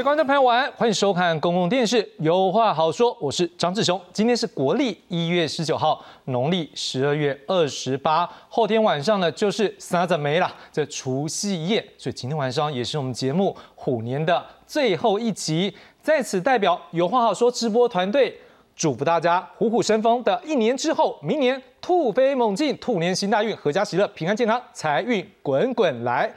各位观众朋友，晚安，欢迎收看公共电视《有话好说》，我是张志雄。今天是国历一月十九号，农历十二月二十八，后天晚上呢就是三子没了，这除夕夜，所以今天晚上也是我们节目虎年的最后一集。在此代表《有话好说》直播团队，祝福大家虎虎生风的一年之后，明年兔飞猛进，兔年行大运，阖家喜乐，平安健康，财运滚滚来。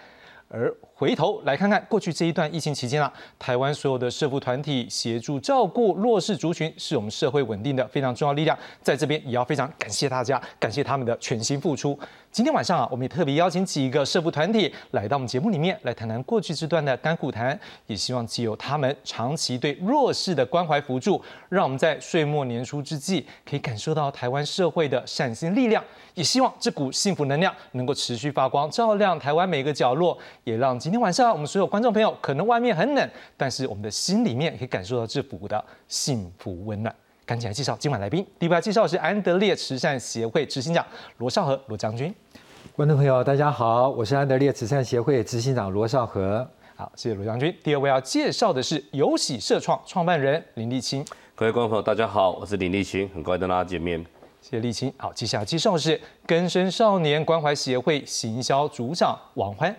而回头来看看过去这一段疫情期间啊，台湾所有的社福团体协助照顾弱势族群，是我们社会稳定的非常重要力量。在这边也要非常感谢大家，感谢他们的全心付出。今天晚上啊，我们也特别邀请几个社福团体来到我们节目里面，来谈谈过去这段的甘苦谈，也希望既有他们长期对弱势的关怀扶助，让我们在岁末年初之际，可以感受到台湾社会的善心力量。也希望这股幸福能量能够持续发光，照亮台湾每个角落，也让今天晚上我们所有观众朋友，可能外面很冷，但是我们的心里面可以感受到这股的幸福温暖。赶紧来介绍今晚来宾，第一位介绍是安德烈慈善协会执行长罗少和罗将军。观众朋友，大家好，我是安德烈慈善协会执行长罗少和。好，谢谢罗将军。第二位要介绍的是有喜社创创办人林立清。各位观众朋友，大家好，我是林立清，很高兴跟大家见面。谢谢立清。好，接下来介绍是根生少年关怀协会行销组长王欢。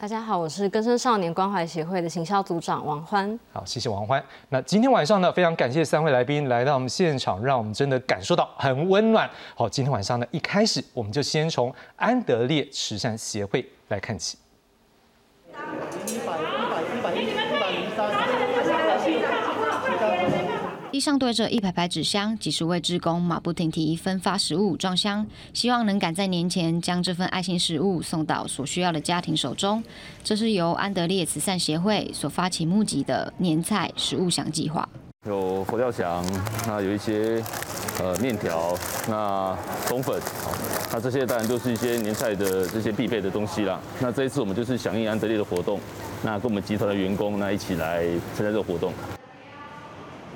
大家好，我是根生少年关怀协会的行销组长王欢。好，谢谢王欢。那今天晚上呢，非常感谢三位来宾来到我们现场，让我们真的感受到很温暖。好，今天晚上呢，一开始我们就先从安德烈慈善协会来看起。地上堆着一排排纸箱，几十位职工马不停蹄分发食物装箱，希望能赶在年前将这份爱心食物送到所需要的家庭手中。这是由安德烈慈善协会所发起募集的年菜食物箱计划。有佛跳墙，那有一些呃面条，那冬粉，那这些当然都是一些年菜的这些必备的东西啦。那这一次我们就是响应安德烈的活动，那跟我们集团的员工那一起来参加这个活动。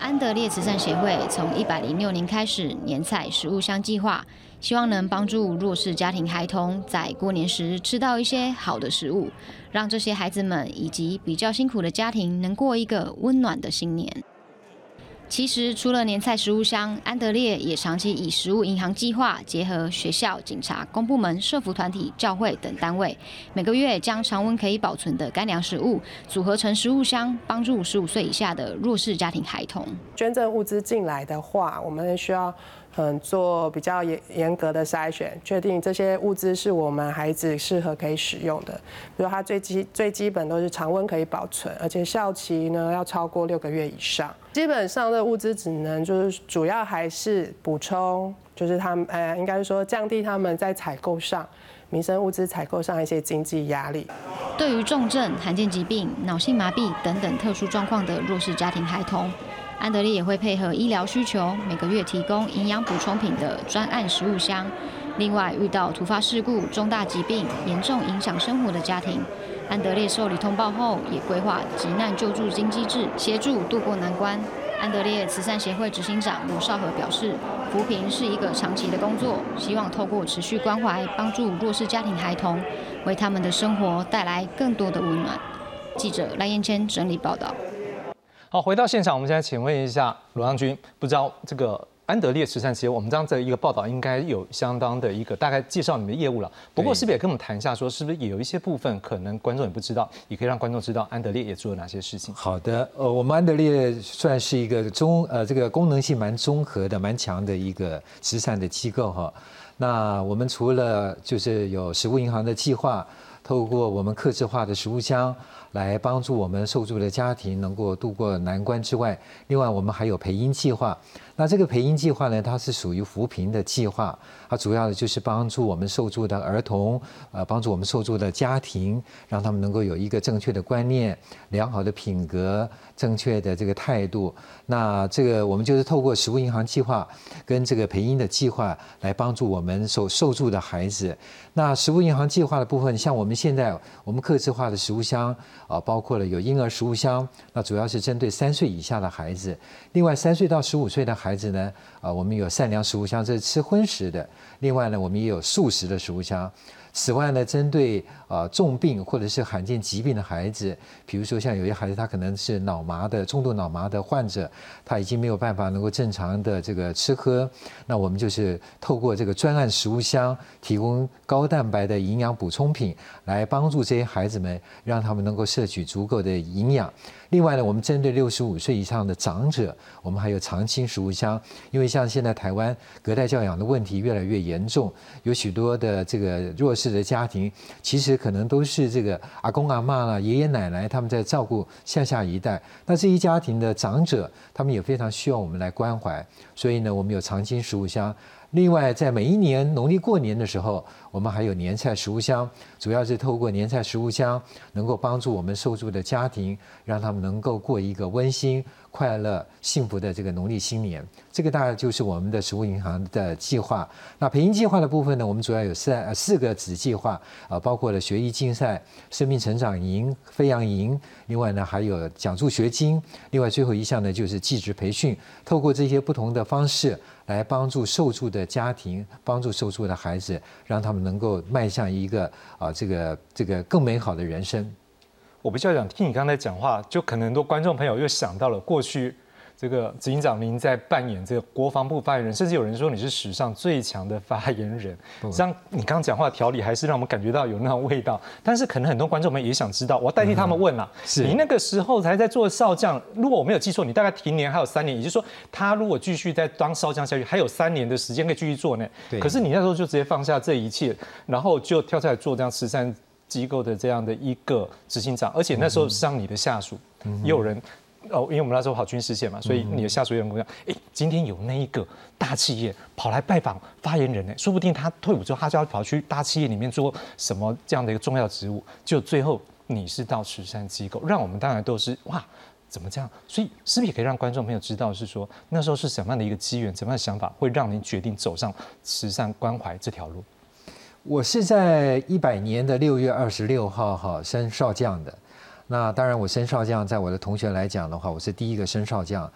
安德烈慈善协会从一百零六年开始年菜食物箱计划，希望能帮助弱势家庭孩童在过年时吃到一些好的食物，让这些孩子们以及比较辛苦的家庭能过一个温暖的新年。其实，除了年菜食物箱，安德烈也长期以食物银行计划结合学校、警察、公部门、社福团体、教会等单位，每个月将常温可以保存的干粮食物组合成食物箱，帮助十五岁以下的弱势家庭孩童。捐赠物资进来的话，我们需要。嗯，做比较严严格的筛选，确定这些物资是我们孩子适合可以使用的。比如它最基最基本都是常温可以保存，而且效期呢要超过六个月以上。基本上的物资只能就是主要还是补充，就是他们呃应该说降低他们在采购上民生物资采购上一些经济压力。对于重症、罕见疾病、脑性麻痹等等特殊状况的弱势家庭孩童。安德烈也会配合医疗需求，每个月提供营养补充品的专案食物箱。另外，遇到突发事故、重大疾病严重影响生活的家庭，安德烈受理通报后，也规划急难救助金机制，协助渡过难关。安德烈慈善协会执行长罗少和表示，扶贫是一个长期的工作，希望透过持续关怀，帮助弱势家庭孩童，为他们的生活带来更多的温暖。记者赖燕千整理报道。好，回到现场，我们现在请问一下罗将军，不知道这个安德烈慈善协会，我们这样子一个报道，应该有相当的一个大概介绍你们的业务了。不过是不是也跟我们谈一下，说是不是也有一些部分可能观众也不知道，也可以让观众知道安德烈也做了哪些事情？好的，呃，我们安德烈算是一个中呃这个功能性蛮综合的、蛮强的一个慈善的机构哈。那我们除了就是有食物银行的计划，透过我们客制化的食物箱。来帮助我们受助的家庭能够度过难关之外，另外我们还有培婴计划。那这个培英计划呢，它是属于扶贫的计划，它主要的就是帮助我们受助的儿童，呃，帮助我们受助的家庭，让他们能够有一个正确的观念、良好的品格、正确的这个态度。那这个我们就是透过食物银行计划跟这个培婴的计划来帮助我们受受助的孩子。那食物银行计划的部分，像我们现在我们客制化的食物箱啊，包括了有婴儿食物箱，那主要是针对三岁以下的孩子，另外三岁到十五岁的。孩子呢，啊，我们有善良食物箱，这是吃荤食的；另外呢，我们也有素食的食物箱。此外呢，针对啊重病或者是罕见疾病的孩子，比如说像有些孩子他可能是脑麻的重度脑麻的患者，他已经没有办法能够正常的这个吃喝，那我们就是透过这个专案食物箱，提供高蛋白的营养补充品，来帮助这些孩子们，让他们能够摄取足够的营养。另外呢，我们针对六十五岁以上的长者，我们还有长青食物箱，因为像现在台湾隔代教养的问题越来越严重，有许多的这个弱势的家庭，其实可能都是这个阿公阿妈啦、爷爷奶奶他们在照顾下下一代，那这一家庭的长者，他们也非常需要我们来关怀，所以呢，我们有长青食物箱。另外，在每一年农历过年的时候，我们还有年菜食物箱，主要是透过年菜食物箱，能够帮助我们受助的家庭，让他们能够过一个温馨、快乐、幸福的这个农历新年。这个大概就是我们的食物银行的计划。那培英计划的部分呢，我们主要有四四个子计划，啊，包括了学艺竞赛、生命成长营、飞扬营，另外呢还有奖助学金，另外最后一项呢就是技职培训。透过这些不同的方式。来帮助受助的家庭，帮助受助的孩子，让他们能够迈向一个啊，这个这个更美好的人生。我比较想听你刚才讲话，就可能很多观众朋友又想到了过去。这个执行长，您在扮演这个国防部发言人，甚至有人说你是史上最强的发言人。像你刚刚讲话条理，还是让我们感觉到有那种味道。但是可能很多观众们也想知道，我代替他们问了：你那个时候才在做少将，如果我没有记错，你大概停年还有三年，也就是说，他如果继续在当少将下去，还有三年的时间可以继续做呢。可是你那时候就直接放下这一切，然后就跳出来做这样慈善机构的这样的一个执行长，而且那时候是让你的下属，也有人。哦，因为我们那时候跑军事线嘛，所以你的下属有人跟我讲，哎，今天有那一个大企业跑来拜访发言人呢，说不定他退伍之后，他就要跑去大企业里面做什么这样的一个重要职务。就最后你是到慈善机构，让我们当然都是哇，怎么这样？所以是不是也可以让观众朋友知道，是说那时候是什么样的一个机缘，怎么样的想法，会让您决定走上慈善关怀这条路？我是在一百年的六月二十六号哈升少将的。那当然，我升少将，在我的同学来讲的话，我是第一个升少将。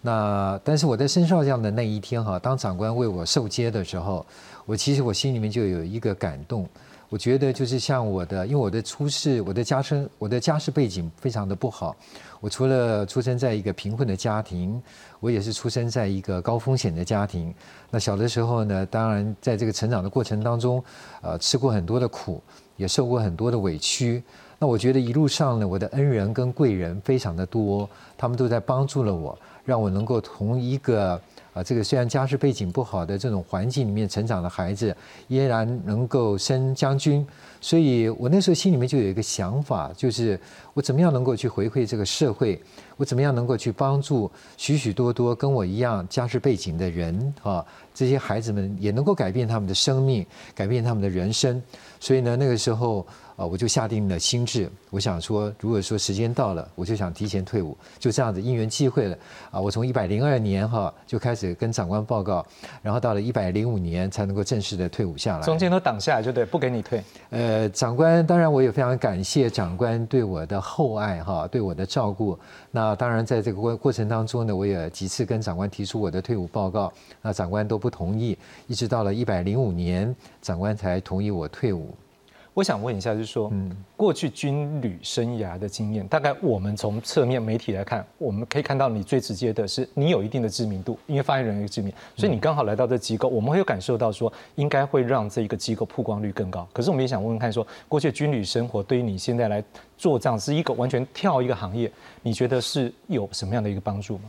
那但是我在升少将的那一天哈，当长官为我受接的时候，我其实我心里面就有一个感动。我觉得就是像我的，因为我的出世，我的家生，我的家世背景非常的不好。我除了出生在一个贫困的家庭，我也是出生在一个高风险的家庭。那小的时候呢，当然在这个成长的过程当中，呃，吃过很多的苦，也受过很多的委屈。那我觉得一路上呢，我的恩人跟贵人非常的多，他们都在帮助了我，让我能够从一个啊这个虽然家世背景不好的这种环境里面成长的孩子，依然能够升将军。所以我那时候心里面就有一个想法，就是我怎么样能够去回馈这个社会，我怎么样能够去帮助许许多多跟我一样家世背景的人啊，这些孩子们也能够改变他们的生命，改变他们的人生。所以呢，那个时候。啊，我就下定了心智，我想说，如果说时间到了，我就想提前退伍，就这样子因缘际会了。啊，我从一百零二年哈就开始跟长官报告，然后到了一百零五年才能够正式的退伍下来。中间都挡下来就对，不给你退。呃，长官，当然我也非常感谢长官对我的厚爱哈，对我的照顾。那当然在这个过过程当中呢，我也几次跟长官提出我的退伍报告，那长官都不同意，一直到了一百零五年，长官才同意我退伍。我想问一下，就是说，过去军旅生涯的经验，大概我们从侧面媒体来看，我们可以看到你最直接的是你有一定的知名度，因为发言人有知名，所以你刚好来到这机构，我们会有感受到说，应该会让这一个机构曝光率更高。可是我们也想问问看，说过去军旅生活对于你现在来做这样是一个完全跳一个行业，你觉得是有什么样的一个帮助吗？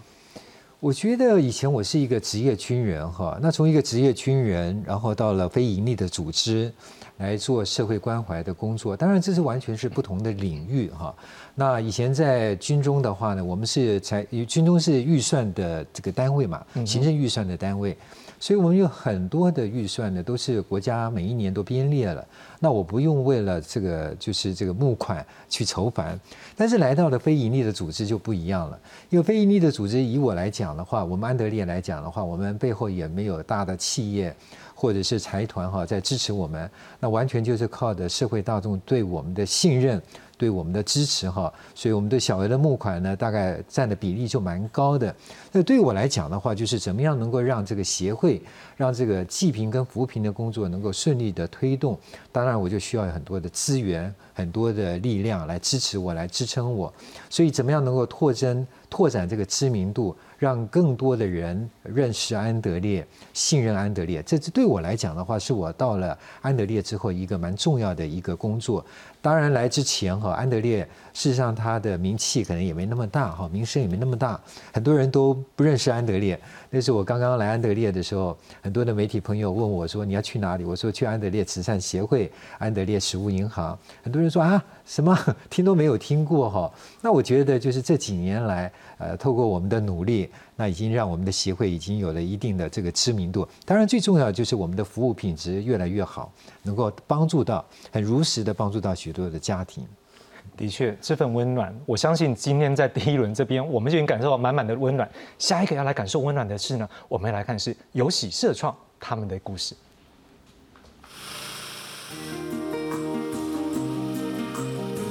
我觉得以前我是一个职业军人哈，那从一个职业军人，然后到了非盈利的组织。来做社会关怀的工作，当然这是完全是不同的领域哈。那以前在军中的话呢，我们是才军中是预算的这个单位嘛，行政预算的单位，所以我们有很多的预算呢，都是国家每一年都编列了。那我不用为了这个就是这个募款去筹款，但是来到了非盈利的组织就不一样了。因为非盈利的组织，以我来讲的话，我们安德烈来讲的话，我们背后也没有大的企业。或者是财团哈在支持我们，那完全就是靠的社会大众对我们的信任。对我们的支持哈，所以我们对小额的募款呢，大概占的比例就蛮高的。那对我来讲的话，就是怎么样能够让这个协会，让这个济贫跟扶贫的工作能够顺利的推动。当然，我就需要很多的资源、很多的力量来支持我，来支撑我。所以，怎么样能够拓增、拓展这个知名度？让更多的人认识安德烈、信任安德烈，这对我来讲的话，是我到了安德烈之后一个蛮重要的一个工作。当然来之前和，安德烈事实上他的名气可能也没那么大哈，名声也没那么大，很多人都不认识安德烈。那是我刚刚来安德烈的时候，很多的媒体朋友问我说：“你要去哪里？”我说：“去安德烈慈善协会、安德烈食物银行。”很多人说：“啊，什么 听都没有听过哈。”那我觉得就是这几年来，呃，透过我们的努力，那已经让我们的协会已经有了一定的这个知名度。当然，最重要就是我们的服务品质越来越好，能够帮助到很如实的帮助到许多的家庭。的确，这份温暖，我相信今天在第一轮这边，我们就已经感受到满满的温暖。下一个要来感受温暖的是呢，我们来看是有喜社创他们的故事。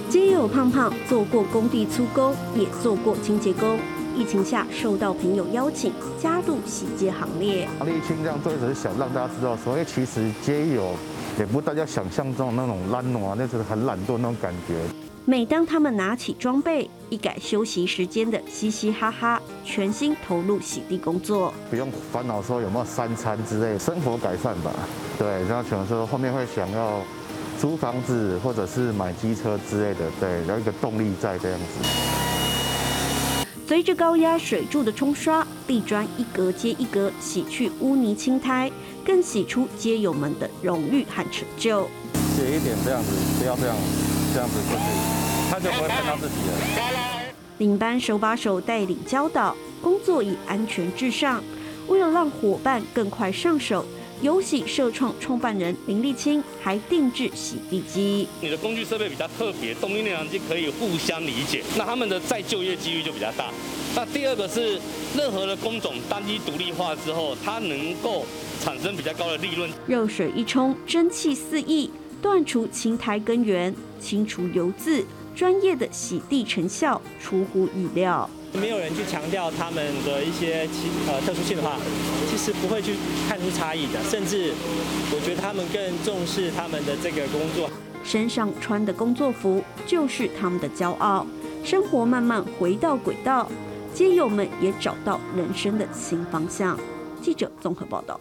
街友胖胖做过工地粗工，也做过清洁工。疫情下受到朋友邀请，加入洗街行列。沥青这样做，只是想让大家知道，说，哎，其实街友也不大家想象中那种懒惰，那是很懒惰那种感觉。每当他们拿起装备，一改休息时间的嘻嘻哈哈，全心投入洗地工作，不用烦恼说有没有三餐之类，生活改善吧。对，然后可能说后面会想要。租房子或者是买机车之类的，对，有一个动力在这样子。随着高压水柱的冲刷，地砖一格接一格洗去污泥青苔，更洗出街友们的荣誉和成就。写一点这样子，不要这样，这样子就是他就不会看到自己了。领班手把手带领教导，工作以安全至上，为了让伙伴更快上手。游喜社创创办人林立清还定制洗地机。你的工具设备比较特别，动力内燃机可以互相理解，那他们的再就业几率就比较大。那第二个是，任何的工种单一独立化之后，它能够产生比较高的利润。热水一冲，蒸汽四溢，断除青苔根源，清除油渍，专业的洗地成效出乎意料。没有人去强调他们的一些其呃特殊性的话，其实不会去看出差异的，甚至我觉得他们更重视他们的这个工作。身上穿的工作服就是他们的骄傲。生活慢慢回到轨道，街友们也找到人生的新方向。记者综合报道。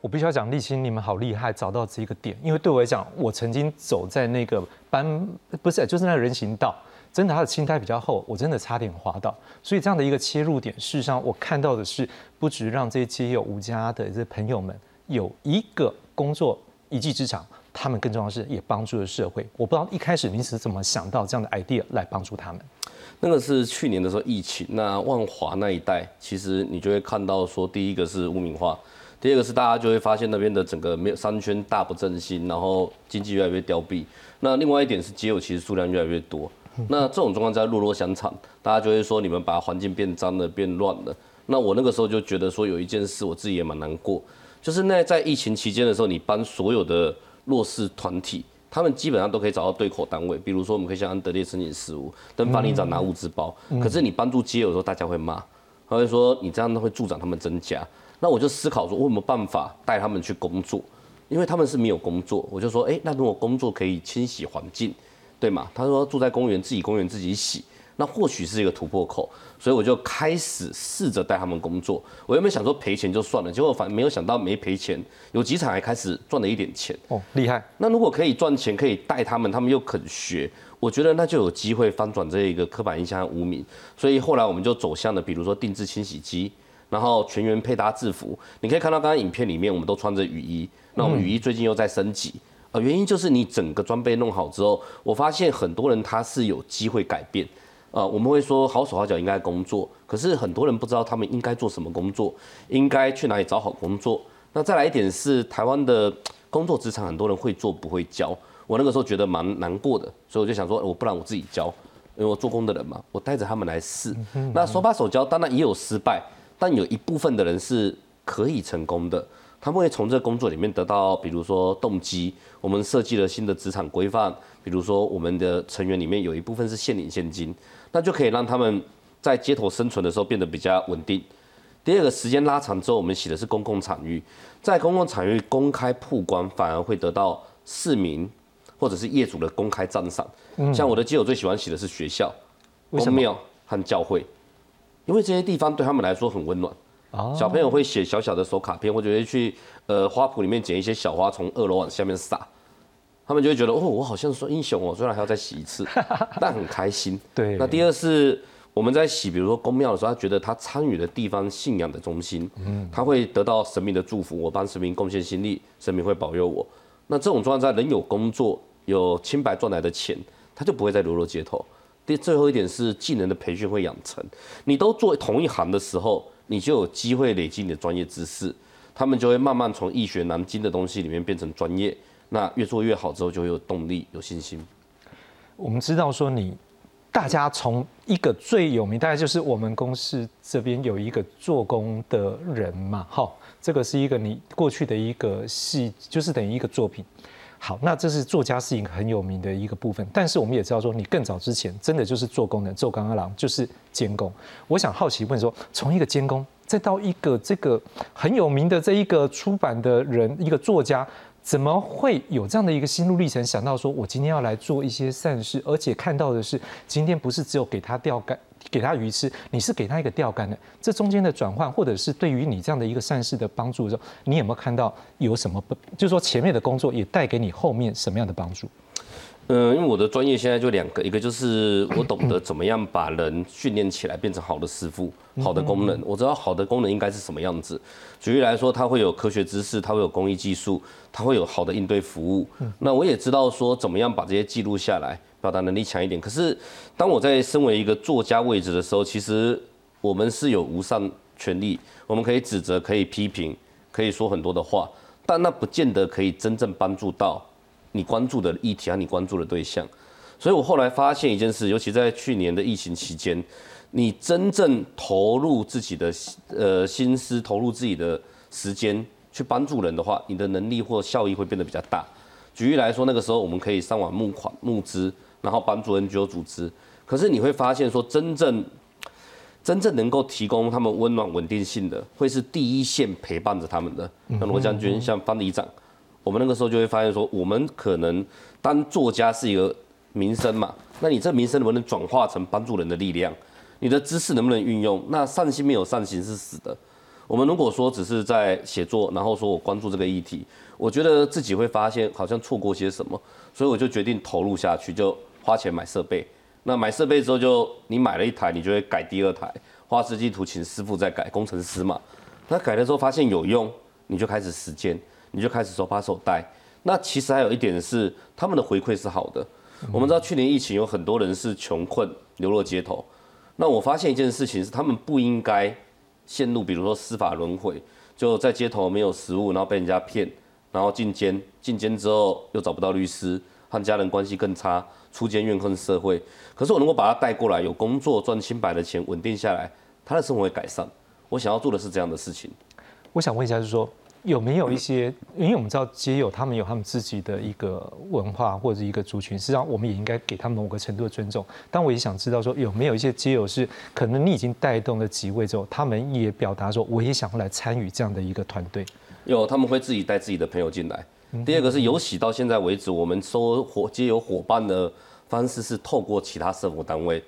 我必须要讲，立青，你们好厉害，找到这个点。因为对我来讲，我曾经走在那个班，不是，就是那个人行道。真的，他的青苔比较厚，我真的差点滑倒。所以这样的一个切入点，事实上我看到的是，不止让这些有无家的这些朋友们有一个工作一技之长，他们更重要的是也帮助了社会。我不知道一开始你是怎么想到这样的 idea 来帮助他们。那个是去年的时候疫情，那万华那一带，其实你就会看到说，第一个是污名化，第二个是大家就会发现那边的整个没有商圈大不振兴，然后经济越来越凋敝。那另外一点是街友其实数量越来越多。那这种状况在落落相残，大家就会说你们把环境变脏了、变乱了。那我那个时候就觉得说有一件事我自己也蛮难过，就是那在疫情期间的时候，你帮所有的弱势团体，他们基本上都可以找到对口单位，比如说我们可以向安德烈申请事务，跟法里长拿物资包。可是你帮助街友的时候，大家会骂，他会说你这样会助长他们增加。那我就思考说，我有没有办法带他们去工作？因为他们是没有工作，我就说，哎，那如果工作可以清洗环境。对吗？他说住在公园，自己公园自己洗，那或许是一个突破口，所以我就开始试着带他们工作。我原本想说赔钱就算了，结果反没有想到没赔钱，有几场还开始赚了一点钱。哦，厉害！那如果可以赚钱，可以带他们，他们又肯学，我觉得那就有机会翻转这一个刻板印象和污名。所以后来我们就走向了，比如说定制清洗机，然后全员配搭制服。你可以看到刚刚影片里面，我们都穿着雨衣。那我们雨衣最近又在升级。呃，原因就是你整个装备弄好之后，我发现很多人他是有机会改变。呃，我们会说好手好脚应该工作，可是很多人不知道他们应该做什么工作，应该去哪里找好工作。那再来一点是台湾的工作职场，很多人会做不会教。我那个时候觉得蛮难过的，所以我就想说，我不然我自己教，因为我做工的人嘛，我带着他们来试。那手把手教，当然也有失败，但有一部分的人是可以成功的。他们会从这工作里面得到，比如说动机，我们设计了新的职场规范，比如说我们的成员里面有一部分是现领现金，那就可以让他们在街头生存的时候变得比较稳定。第二个时间拉长之后，我们洗的是公共场域，在公共场域公开曝光，反而会得到市民或者是业主的公开赞赏。像我的基友最喜欢洗的是学校、公庙和教会，因为这些地方对他们来说很温暖。小朋友会写小小的手卡片，或者会去呃花圃里面捡一些小花，从二楼往下面撒，他们就会觉得哦，我好像说英雄哦，虽然还要再洗一次，但很开心。对。那第二是我们在洗，比如说公庙的时候，他觉得他参与的地方信仰的中心，嗯，他会得到神明的祝福，我帮神明贡献心力，神明会保佑我。那这种状态，人有工作，有清白赚来的钱，他就不会再流落街头。第最后一点是技能的培训会养成，你都做同一行的时候。你就有机会累积你的专业知识，他们就会慢慢从易学难精的东西里面变成专业。那越做越好之后，就会有动力、有信心。我们知道说你，大家从一个最有名，大概就是我们公司这边有一个做工的人嘛，好，这个是一个你过去的一个戏，就是等于一个作品。好，那这是作家是一个很有名的一个部分，但是我们也知道说，你更早之前真的就是做工的，做钢二郎就是监工。我想好奇问说，从一个监工，再到一个这个很有名的这一个出版的人，一个作家，怎么会有这样的一个心路历程？想到说我今天要来做一些善事，而且看到的是，今天不是只有给他钓竿。给他鱼吃，你是给他一个钓竿的，这中间的转换，或者是对于你这样的一个善事的帮助的时候，你有没有看到有什么？就是说前面的工作也带给你后面什么样的帮助？嗯，因为我的专业现在就两个，一个就是我懂得怎么样把人训练起来变成好的师傅，好的功能，我知道好的功能应该是什么样子。举例来说，它会有科学知识，它会有工艺技术，它会有好的应对服务。那我也知道说怎么样把这些记录下来。表达能力强一点，可是当我在身为一个作家位置的时候，其实我们是有无上权力，我们可以指责，可以批评，可以说很多的话，但那不见得可以真正帮助到你关注的议题和你关注的对象。所以我后来发现一件事，尤其在去年的疫情期间，你真正投入自己的呃心思，投入自己的时间去帮助人的话，你的能力或效益会变得比较大。举例来说，那个时候我们可以上网募款募资。然后帮助 NGO 组织，可是你会发现说，真正真正能够提供他们温暖稳定性的，会是第一线陪伴着他们的，像罗将军、像方里长。我们那个时候就会发现说，我们可能当作家是一个民生嘛，那你这民生能不能转化成帮助人的力量？你的知识能不能运用？那善心没有善行是死的。我们如果说只是在写作，然后说我关注这个议题，我觉得自己会发现好像错过些什么，所以我就决定投入下去，就。花钱买设备，那买设备之后就你买了一台，你就会改第二台，画设计图请师傅再改，工程师嘛。那改了之后发现有用，你就开始实践，你就开始手把手带。那其实还有一点是，他们的回馈是好的。我们知道去年疫情有很多人是穷困流落街头，那我发现一件事情是，他们不应该陷入比如说司法轮回，就在街头没有食物，然后被人家骗，然后进监，进监之后又找不到律师，和家人关系更差。出监怨恨社会，可是我能够把他带过来，有工作赚清白的钱，稳定下来，他的生活会改善。我想要做的是这样的事情。我想问一下，就是说有没有一些，因为我们知道街友他们有他们自己的一个文化或者一个族群，实际上我们也应该给他们某个程度的尊重。但我也想知道说，有没有一些街友是可能你已经带动了几位之后，他们也表达说，我也想要来参与这样的一个团队。有，他们会自己带自己的朋友进来。第二个是有喜到现在为止，我们收伙街友伙伴的方式是透过其他社服单位，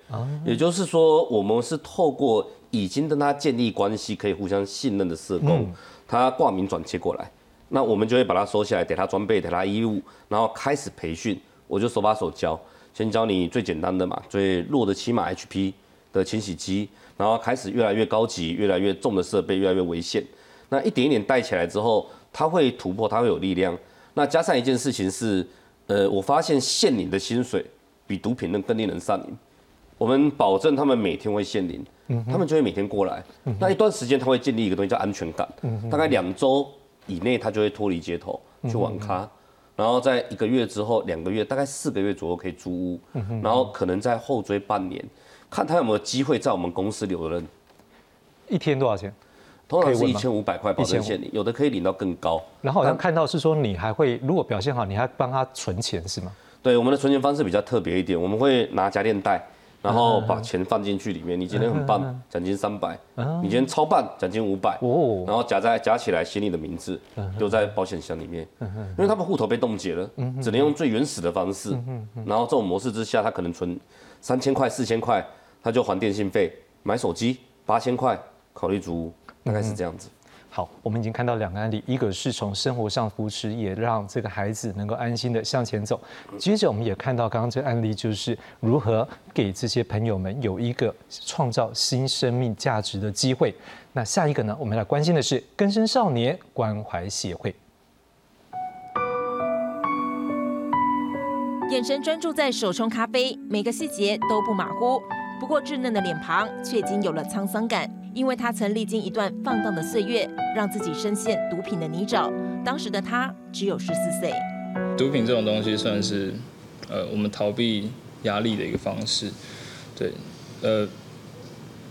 也就是说，我们是透过已经跟他建立关系、可以互相信任的社工，他挂名转接过来，那我们就会把他收下来，给他装备、给他衣物，然后开始培训。我就手把手教，先教你最简单的嘛，最弱的七码 HP 的清洗机，然后开始越来越高级、越来越重的设备，越来越危险。那一点一点带起来之后，他会突破，他会有力量。那加上一件事情是，呃，我发现限领的薪水比毒品更令人上瘾。我们保证他们每天会限领，他们就会每天过来。那一段时间他会建立一个东西叫安全感，大概两周以内他就会脱离街头去网咖，然后在一个月之后、两个月、大概四个月左右可以租屋，然后可能在后追半年，看他有没有机会在我们公司留任。一天多少钱？通常是一千五百块保证限领，有的可以领到更高。然后好像看到是说你还会，如果表现好，你还帮他存钱是吗？对，我们的存钱方式比较特别一点，我们会拿家电袋，然后把钱放进去里面。你今天很棒，奖金三百；你今天超棒，奖金五百。哦，然后夹在夹起来，写你的名字，丢在保险箱里面。因为他们户头被冻结了，只能用最原始的方式。然后这种模式之下，他可能存三千块、四千块，他就还电信费，买手机八千块，考虑租屋，大概是这样子。好，我们已经看到两个案例，一个是从生活上扶持，也让这个孩子能够安心的向前走。接着我们也看到刚刚这个案例，就是如何给这些朋友们有一个创造新生命价值的机会。那下一个呢，我们来关心的是根生少年关怀协会。眼神专注在手冲咖啡，每个细节都不马虎。不过稚嫩的脸庞却已经有了沧桑感，因为他曾历经一段放荡的岁月，让自己深陷毒品的泥沼。当时的他只有十四岁。毒品这种东西算是，呃，我们逃避压力的一个方式。对，呃，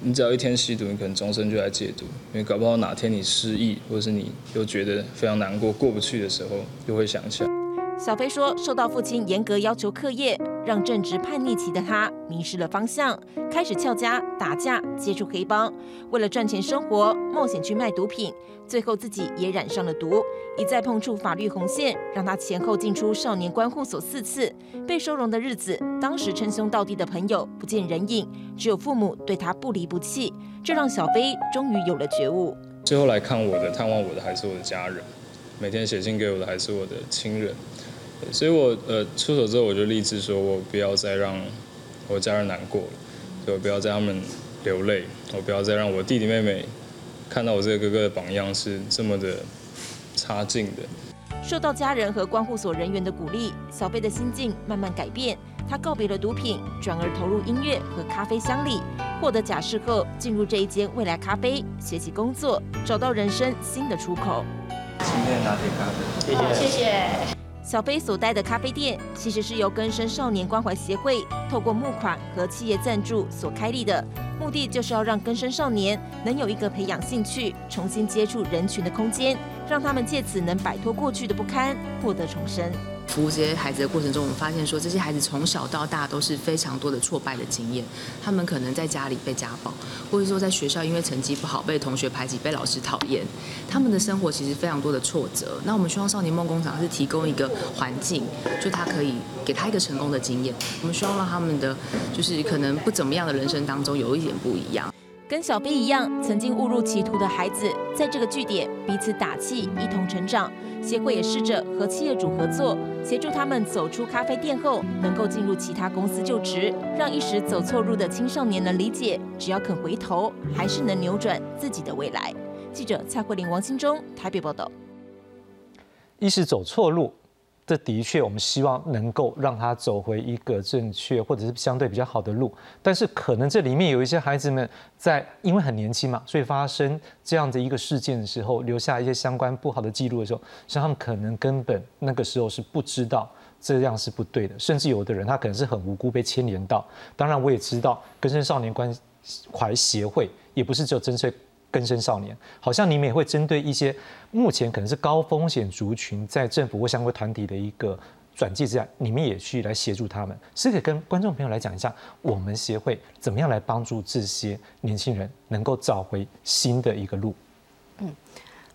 你只要一天吸毒，你可能终身就来戒毒，因为搞不好哪天你失忆，或是你又觉得非常难过、过不去的时候，又会想起来。小飞说，受到父亲严格要求课业，让正值叛逆期的他迷失了方向，开始翘家、打架、接触黑帮，为了赚钱生活，冒险去卖毒品，最后自己也染上了毒，一再碰触法律红线，让他前后进出少年关护所四次，被收容的日子，当时称兄道弟的朋友不见人影，只有父母对他不离不弃，这让小飞终于有了觉悟。最后来看我的、探望我的还是我的家人，每天写信给我的还是我的亲人。所以，我呃出手之后，我就立志说，我不要再让我家人难过了，我不要再让他们流泪，我不要再让我弟弟妹妹看到我这个哥哥的榜样是这么的差劲的。受到家人和关护所人员的鼓励，小贝的心境慢慢改变。他告别了毒品，转而投入音乐和咖啡乡里，获得假释后，进入这一间未来咖啡学习工作，找到人生新的出口。今天拿铁咖啡，谢谢。谢谢。小飞所待的咖啡店，其实是由根生少年关怀协会透过募款和企业赞助所开立的，目的就是要让根生少年能有一个培养兴趣、重新接触人群的空间，让他们借此能摆脱过去的不堪，获得重生。服务这些孩子的过程中，我们发现说，这些孩子从小到大都是非常多的挫败的经验。他们可能在家里被家暴，或者说在学校因为成绩不好被同学排挤、被老师讨厌。他们的生活其实非常多的挫折。那我们希望少年梦工厂是提供一个环境，就他可以给他一个成功的经验。我们希望让他们的就是可能不怎么样的人生当中有一点不一样。跟小飞一样，曾经误入歧途的孩子，在这个据点彼此打气，一同成长。协会也试着和企业主合作，协助他们走出咖啡店后，能够进入其他公司就职，让一时走错路的青少年能理解，只要肯回头，还是能扭转自己的未来。记者蔡慧玲、王新忠台北报道。一时走错路。这的确，我们希望能够让他走回一个正确或者是相对比较好的路。但是，可能这里面有一些孩子们在因为很年轻嘛，所以发生这样的一个事件的时候，留下一些相关不好的记录的时候，像他们可能根本那个时候是不知道这样是不对的，甚至有的人他可能是很无辜被牵连到。当然，我也知道根生少年关怀协会也不是只有针对。根生少年，好像你们也会针对一些目前可能是高风险族群，在政府或相关团体的一个转介之下，你们也去来协助他们，是可以跟观众朋友来讲一下，我们协会怎么样来帮助这些年轻人能够找回新的一个路。嗯，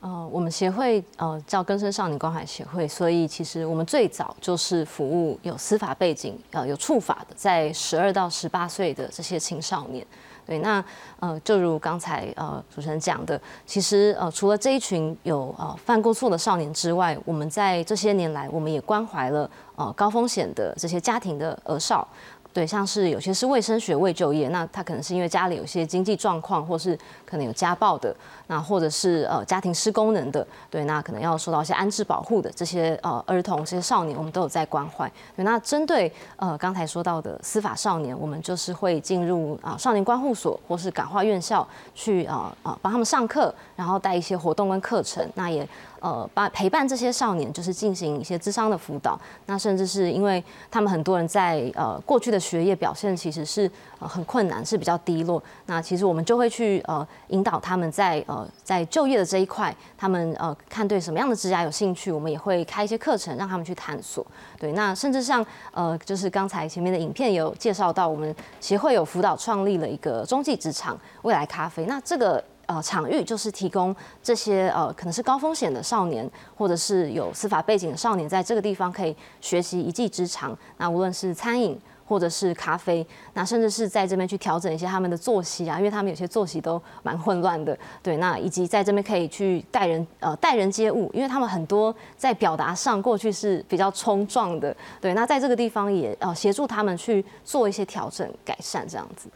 呃，我们协会呃叫根生少年关怀协会，所以其实我们最早就是服务有司法背景、呃有触法的，在十二到十八岁的这些青少年。对，那呃，就如刚才呃主持人讲的，其实呃除了这一群有呃犯过错的少年之外，我们在这些年来，我们也关怀了呃高风险的这些家庭的儿少。对，像是有些是未升学未就业，那他可能是因为家里有些经济状况，或是可能有家暴的，那或者是呃家庭失功能的，对，那可能要受到一些安置保护的这些呃儿童、这些少年，我们都有在关怀。对，那针对呃刚才说到的司法少年，我们就是会进入啊少年关护所或是感化院校去啊啊帮他们上课，然后带一些活动跟课程，那也。呃，把陪伴这些少年，就是进行一些智商的辅导。那甚至是因为他们很多人在呃过去的学业表现其实是呃很困难，是比较低落。那其实我们就会去呃引导他们在呃在就业的这一块，他们呃看对什么样的职涯有兴趣，我们也会开一些课程让他们去探索。对，那甚至像呃就是刚才前面的影片有介绍到，我们协会有辅导创立了一个中继职场未来咖啡。那这个呃场域就是提供这些呃可能是高风险的少年，或者是有司法背景的少年，在这个地方可以学习一技之长。那无论是餐饮或者是咖啡，那甚至是在这边去调整一些他们的作息啊，因为他们有些作息都蛮混乱的。对，那以及在这边可以去待人呃待人接物，因为他们很多在表达上过去是比较冲撞的。对，那在这个地方也呃协助他们去做一些调整改善这样子。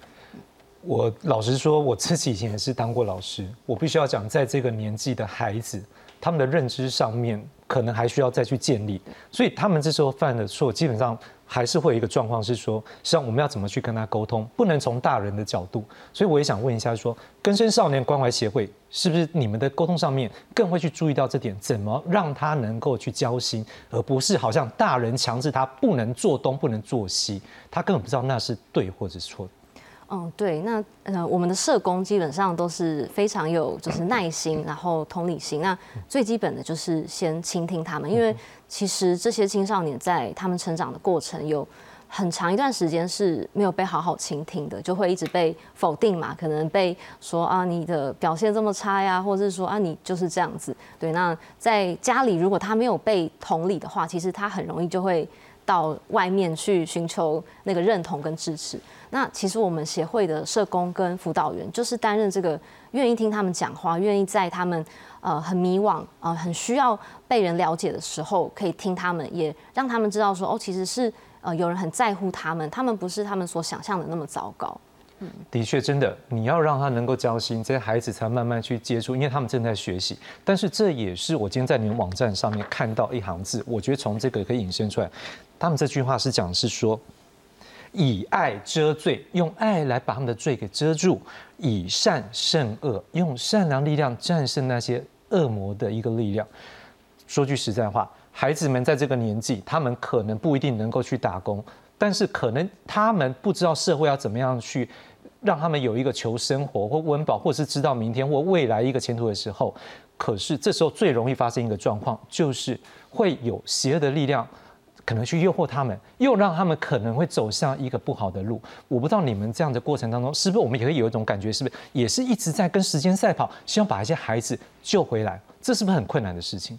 我老实说，我自己以前也是当过老师，我必须要讲，在这个年纪的孩子，他们的认知上面可能还需要再去建立，所以他们这时候犯的错，基本上还是会有一个状况是说，实际上我们要怎么去跟他沟通，不能从大人的角度，所以我也想问一下，说根生少年关怀协会是不是你们的沟通上面更会去注意到这点，怎么让他能够去交心，而不是好像大人强制他不能做东不能做西，他根本不知道那是对或者是错。嗯，对，那呃，我们的社工基本上都是非常有就是耐心，然后同理心。那最基本的就是先倾听他们，因为其实这些青少年在他们成长的过程有很长一段时间是没有被好好倾听的，就会一直被否定嘛，可能被说啊你的表现这么差呀，或者是说啊你就是这样子。对，那在家里如果他没有被同理的话，其实他很容易就会到外面去寻求那个认同跟支持。那其实我们协会的社工跟辅导员，就是担任这个愿意听他们讲话，愿意在他们呃很迷惘呃很需要被人了解的时候，可以听他们，也让他们知道说哦，其实是呃有人很在乎他们，他们不是他们所想象的那么糟糕。的确，真的，你要让他能够交心，这些孩子才慢慢去接触，因为他们正在学习。但是这也是我今天在你们网站上面看到一行字，我觉得从这个可以引申出来，他们这句话是讲是说。以爱遮罪，用爱来把他们的罪给遮住；以善胜恶，用善良力量战胜那些恶魔的一个力量。说句实在话，孩子们在这个年纪，他们可能不一定能够去打工，但是可能他们不知道社会要怎么样去让他们有一个求生活或温饱，或是知道明天或未来一个前途的时候，可是这时候最容易发生一个状况，就是会有邪恶的力量。可能去诱惑他们，又让他们可能会走向一个不好的路。我不知道你们这样的过程当中，是不是我们也会有一种感觉，是不是也是一直在跟时间赛跑，希望把一些孩子救回来？这是不是很困难的事情？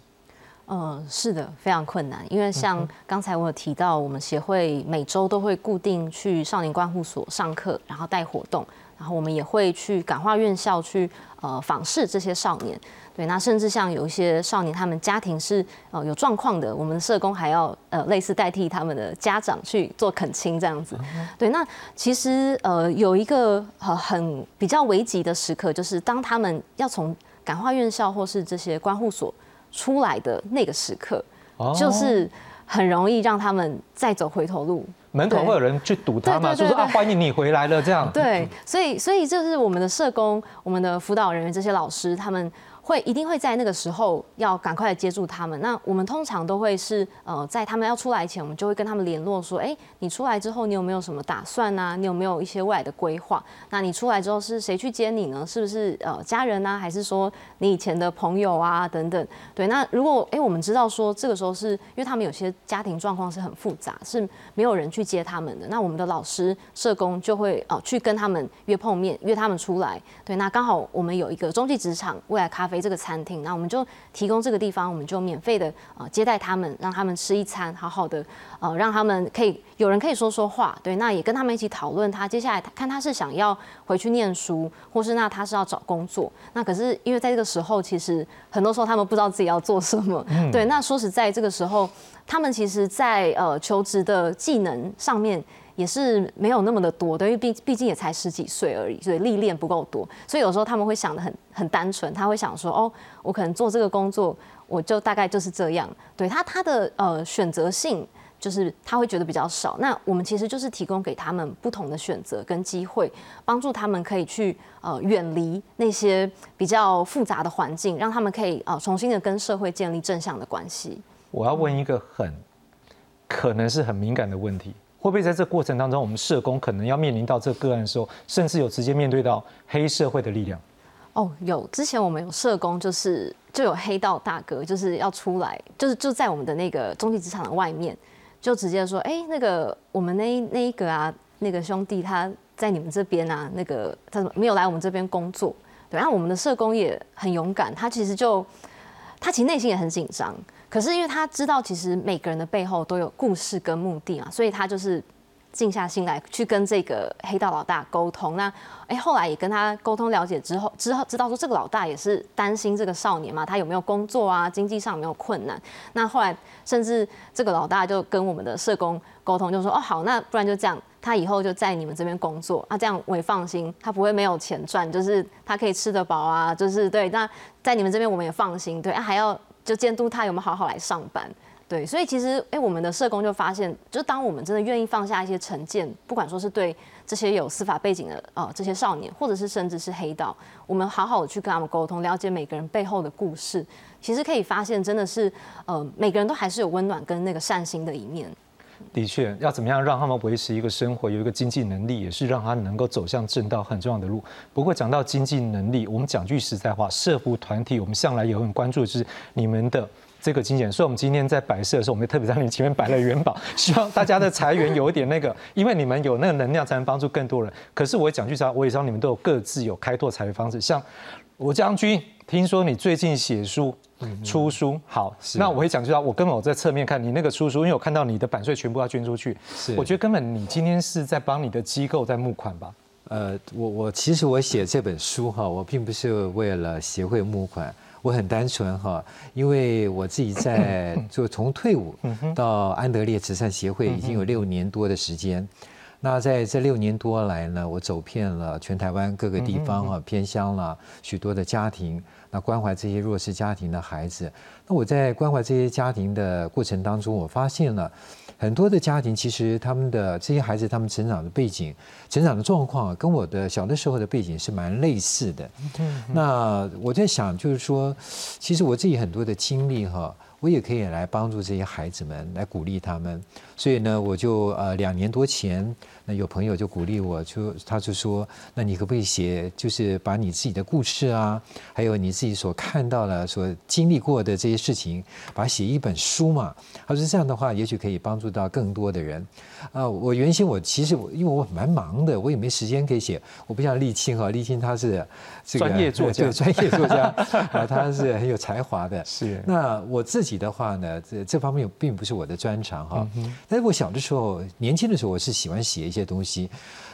呃，是的，非常困难。因为像刚才我有提到，我们协会每周都会固定去少年关护所上课，然后带活动，然后我们也会去感化院校去呃访视这些少年。对，那甚至像有一些少年，他们家庭是呃有状况的，我们社工还要呃类似代替他们的家长去做恳亲这样子。对，那其实呃有一个呃很比较危急的时刻，就是当他们要从感化院校或是这些关护所出来的那个时刻，就是很容易让他们再走回头路。门口会有人去堵他嘛，就说啊欢迎你回来了这样。对，所以所以就是我们的社工、我们的辅导人员这些老师他们。会一定会在那个时候要赶快接住他们。那我们通常都会是呃，在他们要出来前，我们就会跟他们联络说：哎，你出来之后，你有没有什么打算呢？你有没有一些未来的规划？那你出来之后是谁去接你呢？是不是呃家人呢？还是说你以前的朋友啊等等？对，那如果哎我们知道说这个时候是因为他们有些家庭状况是很复杂，是没有人去接他们的，那我们的老师社工就会哦去跟他们约碰面，约他们出来。对，那刚好我们有一个中继职场未来咖啡。这个餐厅，那我们就提供这个地方，我们就免费的呃接待他们，让他们吃一餐，好好的呃让他们可以有人可以说说话，对，那也跟他们一起讨论他接下来看他是想要回去念书，或是那他是要找工作，那可是因为在这个时候，其实很多时候他们不知道自己要做什么，对，那说实在这个时候，他们其实在呃求职的技能上面。也是没有那么的多的，因为毕毕竟也才十几岁而已，所以历练不够多，所以有时候他们会想的很很单纯，他会想说，哦，我可能做这个工作，我就大概就是这样。对他他的呃选择性，就是他会觉得比较少。那我们其实就是提供给他们不同的选择跟机会，帮助他们可以去呃远离那些比较复杂的环境，让他们可以呃重新的跟社会建立正向的关系。我要问一个很可能是很敏感的问题。会不会在这过程当中，我们社工可能要面临到这个个案的时候，甚至有直接面对到黑社会的力量？哦，有之前我们有社工，就是就有黑道大哥，就是要出来，就是就在我们的那个中级职场的外面，就直接说，哎，那个我们那那一个啊，那个兄弟他在你们这边啊，那个他没有来我们这边工作，对，然后我们的社工也很勇敢，他其实就他其实内心也很紧张，可是因为他知道其实每个人的背后都有故事跟目的啊，所以他就是。静下心来去跟这个黑道老大沟通，那哎后来也跟他沟通了解之后，之后知道说这个老大也是担心这个少年嘛，他有没有工作啊，经济上有没有困难。那后来甚至这个老大就跟我们的社工沟通，就说哦好，那不然就这样，他以后就在你们这边工作啊，这样我也放心，他不会没有钱赚，就是他可以吃得饱啊，就是对。那在你们这边我们也放心，对啊，还要就监督他有没有好好来上班。对，所以其实，哎，我们的社工就发现，就当我们真的愿意放下一些成见，不管说是对这些有司法背景的呃这些少年，或者是甚至是黑道，我们好好的去跟他们沟通，了解每个人背后的故事，其实可以发现，真的是呃每个人都还是有温暖跟那个善心的一面。的确，要怎么样让他们维持一个生活，有一个经济能力，也是让他能够走向正道很重要的路。不过讲到经济能力，我们讲句实在话，社福团体我们向来也很关注的就是你们的。这个精简，所以我们今天在摆设的时候，我们特别在你前面摆了元宝，希望大家的财源有一点那个，因为你们有那个能量，才能帮助更多人。可是我讲句实话，我也知道你们都有各自有开拓财源方式。像吴将军，听说你最近写书、出书，好，那我会讲句实话，我根本我在侧面看你那个出书，因为我看到你的版税全部要捐出去，是，我觉得根本你今天是在帮你的机构在募款吧？呃，我我其实我写这本书哈，我并不是为了协会募款。我很单纯哈，因为我自己在 就从退伍到安德烈慈善协会已经有六年多的时间。那在这六年多来呢，我走遍了全台湾各个地方哈，偏乡了许多的家庭，那关怀这些弱势家庭的孩子。那我在关怀这些家庭的过程当中，我发现了。很多的家庭其实他们的这些孩子，他们成长的背景、成长的状况，跟我的小的时候的背景是蛮类似的。那我在想，就是说，其实我自己很多的经历哈。我也可以来帮助这些孩子们，来鼓励他们。所以呢，我就呃两年多前，那有朋友就鼓励我，就他就说，那你可不可以写，就是把你自己的故事啊，还有你自己所看到的、所经历过的这些事情，把它写一本书嘛？他说这样的话，也许可以帮助到更多的人。啊，我原先我其实我因为我蛮忙的，我也没时间可以写。我不像沥青哈，沥青他是 专业作家，专业作家啊，他是很有才华的。是。那我自己。的话呢，这这方面并不是我的专长哈。但是我小的时候，年轻的时候，我是喜欢写一些东西。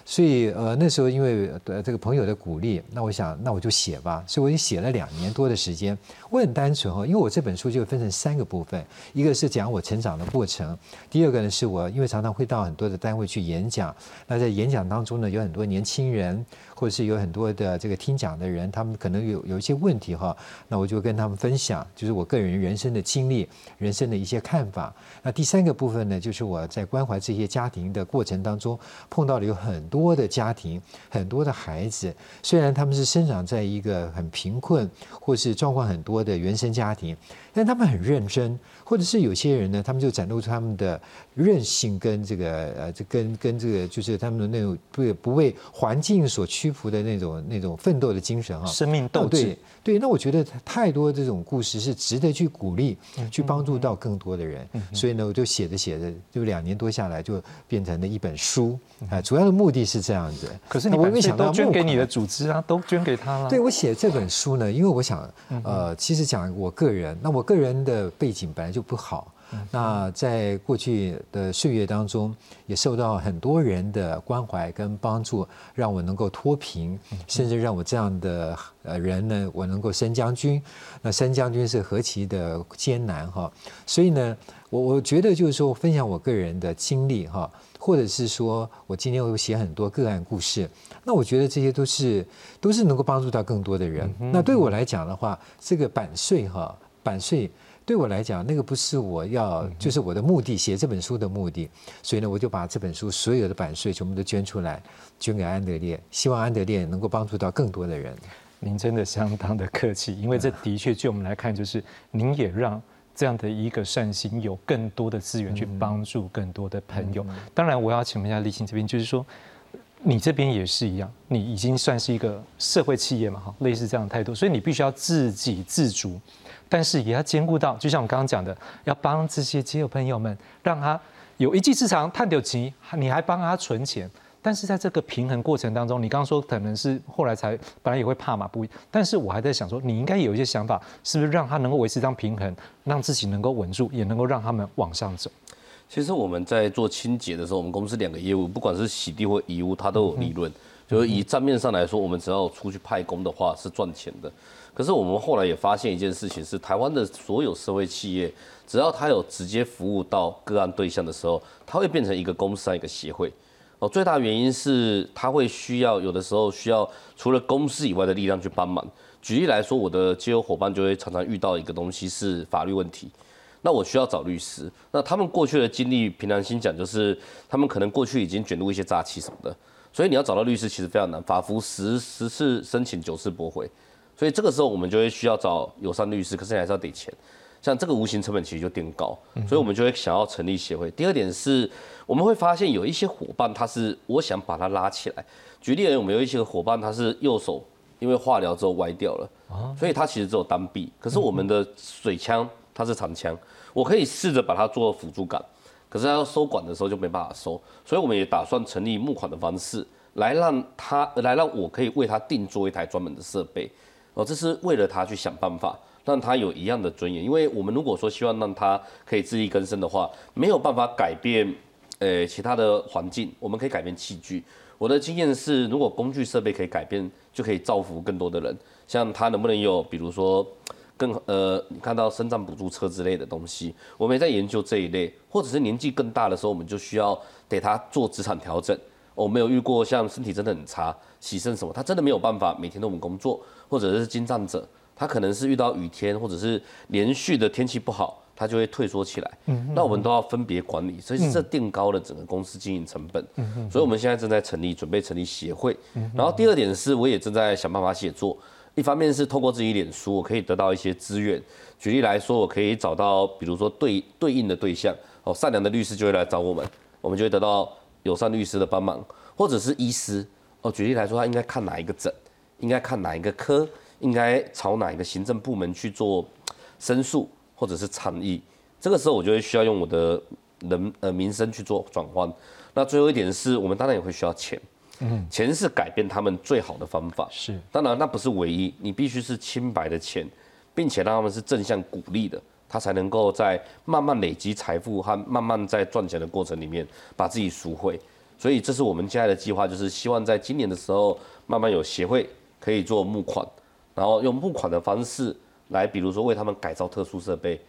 所以，呃，那时候因为呃这个朋友的鼓励，那我想，那我就写吧。所以我就写了两年多的时间。我很单纯哈，因为我这本书就分成三个部分，一个是讲我成长的过程，第二个呢是我因为常常会到很多的单位去演讲，那在演讲当中呢，有很多年轻人或者是有很多的这个听讲的人，他们可能有有一些问题哈，那我就跟他们分享，就是我个人人生的经历、人生的一些看法。那第三个部分呢，就是我在关怀这些家庭的过程当中，碰到了有很多。多的家庭，很多的孩子，虽然他们是生长在一个很贫困或是状况很多的原生家庭，但他们很认真，或者是有些人呢，他们就展露出他们的韧性跟这个呃，这跟跟这个就是他们的那种不不为环境所屈服的那种那种奋斗的精神哈，生命斗志。对，那我觉得太多这种故事是值得去鼓励，去帮助到更多的人。所以呢，我就写着写着，就两年多下来，就变成了一本书啊。主要的目的是这样子。可是你没想到捐给你的组织啊，都捐给他了。对我写这本书呢，因为我想，呃，其实讲我个人，那我个人的背景本来就不好。那在过去的岁月当中，也受到很多人的关怀跟帮助，让我能够脱贫，甚至让我这样的呃人呢，我能够升将军。那升将军是何其的艰难哈！所以呢，我我觉得就是说，分享我个人的经历哈，或者是说我今天会写很多个案故事，那我觉得这些都是都是能够帮助到更多的人。那对我来讲的话，这个版税哈，版税。对我来讲，那个不是我要，就是我的目的，写这本书的目的。所以呢，我就把这本书所有的版税全部都捐出来，捐给安德烈，希望安德烈能够帮助到更多的人。您真的相当的客气，因为这的确，就我们来看，就是您也让这样的一个善心，有更多的资源去帮助更多的朋友。当然，我要请问一下立新这边，就是说，你这边也是一样，你已经算是一个社会企业嘛，哈，类似这样的态度，所以你必须要自给自足，但是也要兼顾到，就像我刚刚讲的，要帮这些街友朋友们，让他有一技之长，探有钱，你还帮他存钱。但是在这个平衡过程当中，你刚刚说可能是后来才本来也会怕嘛，不？但是我还在想说，你应该有一些想法，是不是让他能够维持这样平衡，让自己能够稳住，也能够让他们往上走。其实我们在做清洁的时候，我们公司两个业务，不管是洗地或遗物，它都有利润。就是以账面上来说，我们只要出去派工的话是赚钱的。可是我们后来也发现一件事情，是台湾的所有社会企业，只要它有直接服务到个案对象的时候，它会变成一个公司、一个协会。哦，最大原因是他会需要有的时候需要除了公司以外的力量去帮忙。举例来说，我的接友伙伴就会常常遇到一个东西是法律问题，那我需要找律师。那他们过去的经历，平常心讲就是他们可能过去已经卷入一些诈欺什么的，所以你要找到律师其实非常难，法服十十次申请九次驳回，所以这个时候我们就会需要找友善律师，可是你还是要给钱。像这个无形成本其实就垫高，所以我们就会想要成立协会。第二点是，我们会发现有一些伙伴，他是我想把他拉起来。举例而言，我们有一些伙伴，他是右手因为化疗之后歪掉了，所以他其实只有单臂。可是我们的水枪它是长枪，我可以试着把它做辅助杆，可是他要收管的时候就没办法收，所以我们也打算成立募款的方式，来让他来让我可以为他定做一台专门的设备。哦，这是为了他去想办法。让他有一样的尊严，因为我们如果说希望让他可以自力更生的话，没有办法改变，呃，其他的环境，我们可以改变器具。我的经验是，如果工具设备可以改变，就可以造福更多的人。像他能不能有，比如说更呃，你看到生长补助车之类的东西，我们也在研究这一类，或者是年纪更大的时候，我们就需要给他做职场调整。我没有遇过像身体真的很差，牺牲什么，他真的没有办法每天都我们工作，或者是精障者。他可能是遇到雨天，或者是连续的天气不好，他就会退缩起来。嗯，那我们都要分别管理，所以这定高了整个公司经营成本。嗯所以我们现在正在成立，准备成立协会。嗯，然后第二点是，我也正在想办法写作。一方面是透过自己脸书，我可以得到一些资源。举例来说，我可以找到，比如说对对应的对象，哦，善良的律师就会来找我们，我们就会得到友善律师的帮忙，或者是医师。哦，举例来说，他应该看哪一个诊，应该看哪一个科。应该朝哪一个行政部门去做申诉或者是倡议？这个时候我就会需要用我的人呃民生去做转换。那最后一点是我们当然也会需要钱，嗯，钱是改变他们最好的方法。是，当然那不是唯一，你必须是清白的钱，并且让他们是正向鼓励的，他才能够在慢慢累积财富和慢慢在赚钱的过程里面把自己赎回。所以这是我们接下来的计划，就是希望在今年的时候慢慢有协会可以做募款。然后用募款的方式来，比如说为他们改造特殊设备，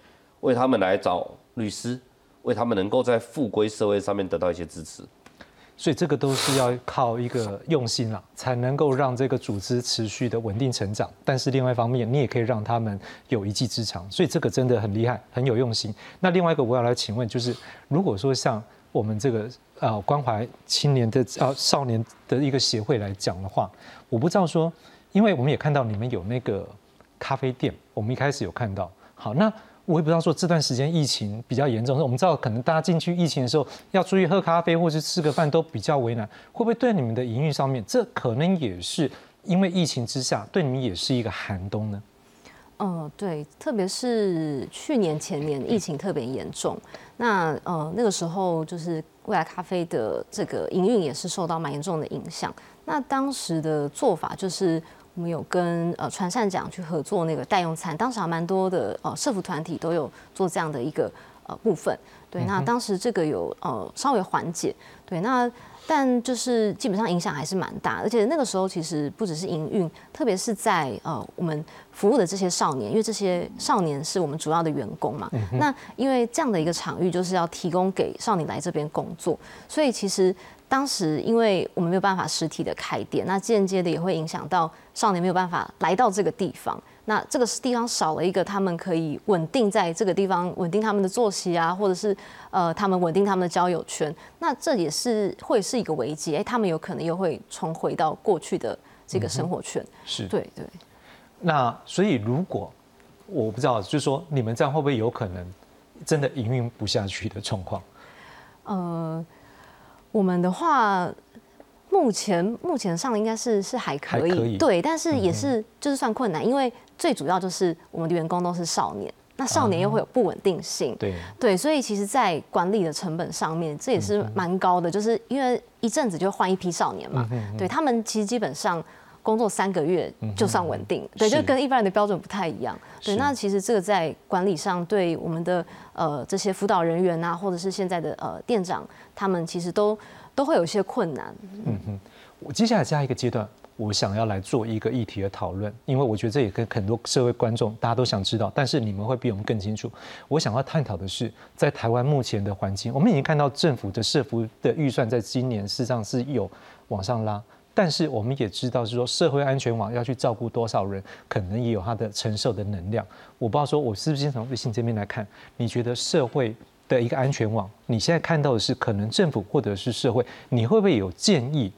为他们来找律师，为他们能够在复归社会上面得到一些支持。所以这个都是要靠一个用心啦，才能够让这个组织持续的稳定成长。但是另外一方面，你也可以让他们有一技之长。所以这个真的很厉害，很有用心。那另外一个我要来请问，就是如果说像我们这个呃关怀青年的呃少年的一个协会来讲的话，我不知道说。因为我们也看到你们有那个咖啡店，我们一开始有看到。好，那我也不知道说这段时间疫情比较严重，我们知道可能大家进去疫情的时候要出去喝咖啡或者吃个饭都比较为难，会不会对你们的营运上面，这可能也是因为疫情之下对你们也是一个寒冬呢？嗯，对，特别是去年前年疫情特别严重，那呃那个时候就是未来咖啡的这个营运也是受到蛮严重的影响。那当时的做法就是。我们有跟呃传善奖去合作那个代用餐，当时还蛮多的呃社服团体都有做这样的一个呃部分，对，那当时这个有呃稍微缓解，对，那但就是基本上影响还是蛮大，而且那个时候其实不只是营运，特别是在呃我们服务的这些少年，因为这些少年是我们主要的员工嘛，那因为这样的一个场域就是要提供给少年来这边工作，所以其实。当时因为我们没有办法实体的开店，那间接的也会影响到少年没有办法来到这个地方。那这个地方少了一个他们可以稳定在这个地方稳定他们的作息啊，或者是呃他们稳定他们的交友圈。那这也是会是一个危机，哎，他们有可能又会重回到过去的这个生活圈。是对对。那所以如果我不知道，就是说你们这样会不会有可能真的营运不下去的状况？呃，我们的话，目前目前上应该是是还可以，还可以对，但是也是就是算困难，因为最主要就是我们的员工都是少年，那少年又会有不稳定性，对。对，所以其实，在管理的成本上面，这也是蛮高的，就是因为一阵子就换一批少年嘛，对他们其实基本上工作三个月就算稳定，对，就跟一般人的标准不太一样。对，那其实这个在管理上，对我们的呃这些辅导人员啊，或者是现在的呃店长，他们其实都都会有一些困难。嗯哼，我接下来加一个阶段，我想要来做一个议题的讨论，因为我觉得这也跟很多社会观众大家都想知道，但是你们会比我们更清楚。我想要探讨的是，在台湾目前的环境，我们已经看到政府的社服的预算在今年事实上是有往上拉。但是我们也知道，是说社会安全网要去照顾多少人，可能也有它的承受的能量。我不知道说，我是不是先从微信这边来看，你觉得社会的一个安全网，你现在看到的是可能政府或者是社会，你会不会有建议？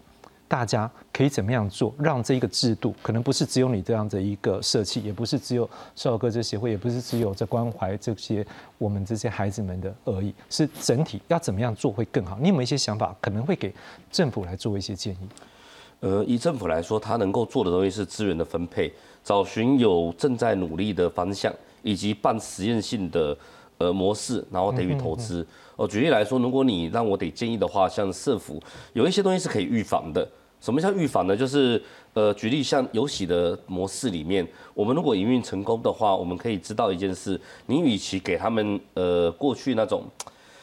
大家可以怎么样做，让这一个制度可能不是只有你这样的一个设计，也不是只有少儿歌这协会，也不是只有在关怀这些我们这些孩子们的而已，是整体要怎么样做会更好？你有没有一些想法，可能会给政府来做一些建议？呃，以政府来说，它能够做的东西是资源的分配，找寻有正在努力的方向，以及办实验性的呃模式，然后给予投资。哦，举例来说，如果你让我得建议的话，像社服有一些东西是可以预防的。什么叫预防呢？就是呃，举例像游戏的模式里面，我们如果营运成功的话，我们可以知道一件事：你与其给他们呃过去那种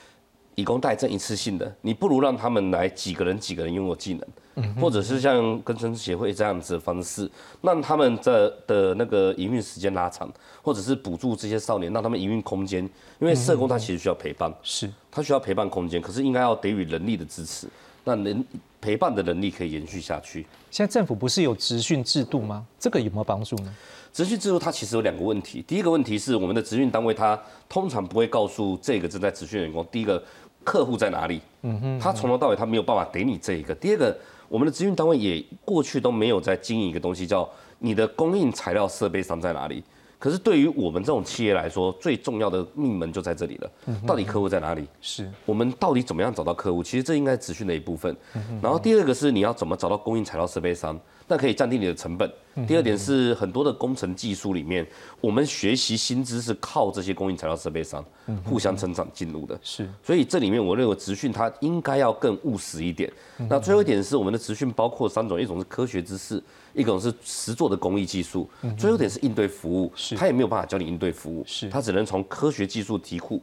以工代赈一次性的，你不如让他们来几个人几个人拥有技能，或者是像跟生协会这样子的方式，让他们的的那个营运时间拉长，或者是补助这些少年，让他们营运空间，因为社工他其实需要陪伴，是。他需要陪伴空间，可是应该要给予人力的支持，让人陪伴的能力可以延续下去。现在政府不是有职训制度吗？这个有没有帮助呢？职训制度它其实有两个问题，第一个问题是我们的职训单位它通常不会告诉这个正在职训员工，第一个客户在哪里，嗯哼他从头到尾他没有办法给你这一个。第二个，我们的职训单位也过去都没有在经营一个东西，叫你的供应材料设备商在哪里。可是对于我们这种企业来说，最重要的命门就在这里了。到底客户在哪里？是我们到底怎么样找到客户？其实这应该是资讯的一部分。然后第二个是你要怎么找到供应材料设备商，那可以降低你的成本。第二点是很多的工程技术里面，我们学习薪资是靠这些供应材料设备商互相成长进入的。是，所以这里面我认为职训它应该要更务实一点。那最后一点是我们的职训包括三种，一种是科学知识，一种是实做的工艺技术，最后一点是应对服务。它也没有办法教你应对服务，是他只能从科学技术题库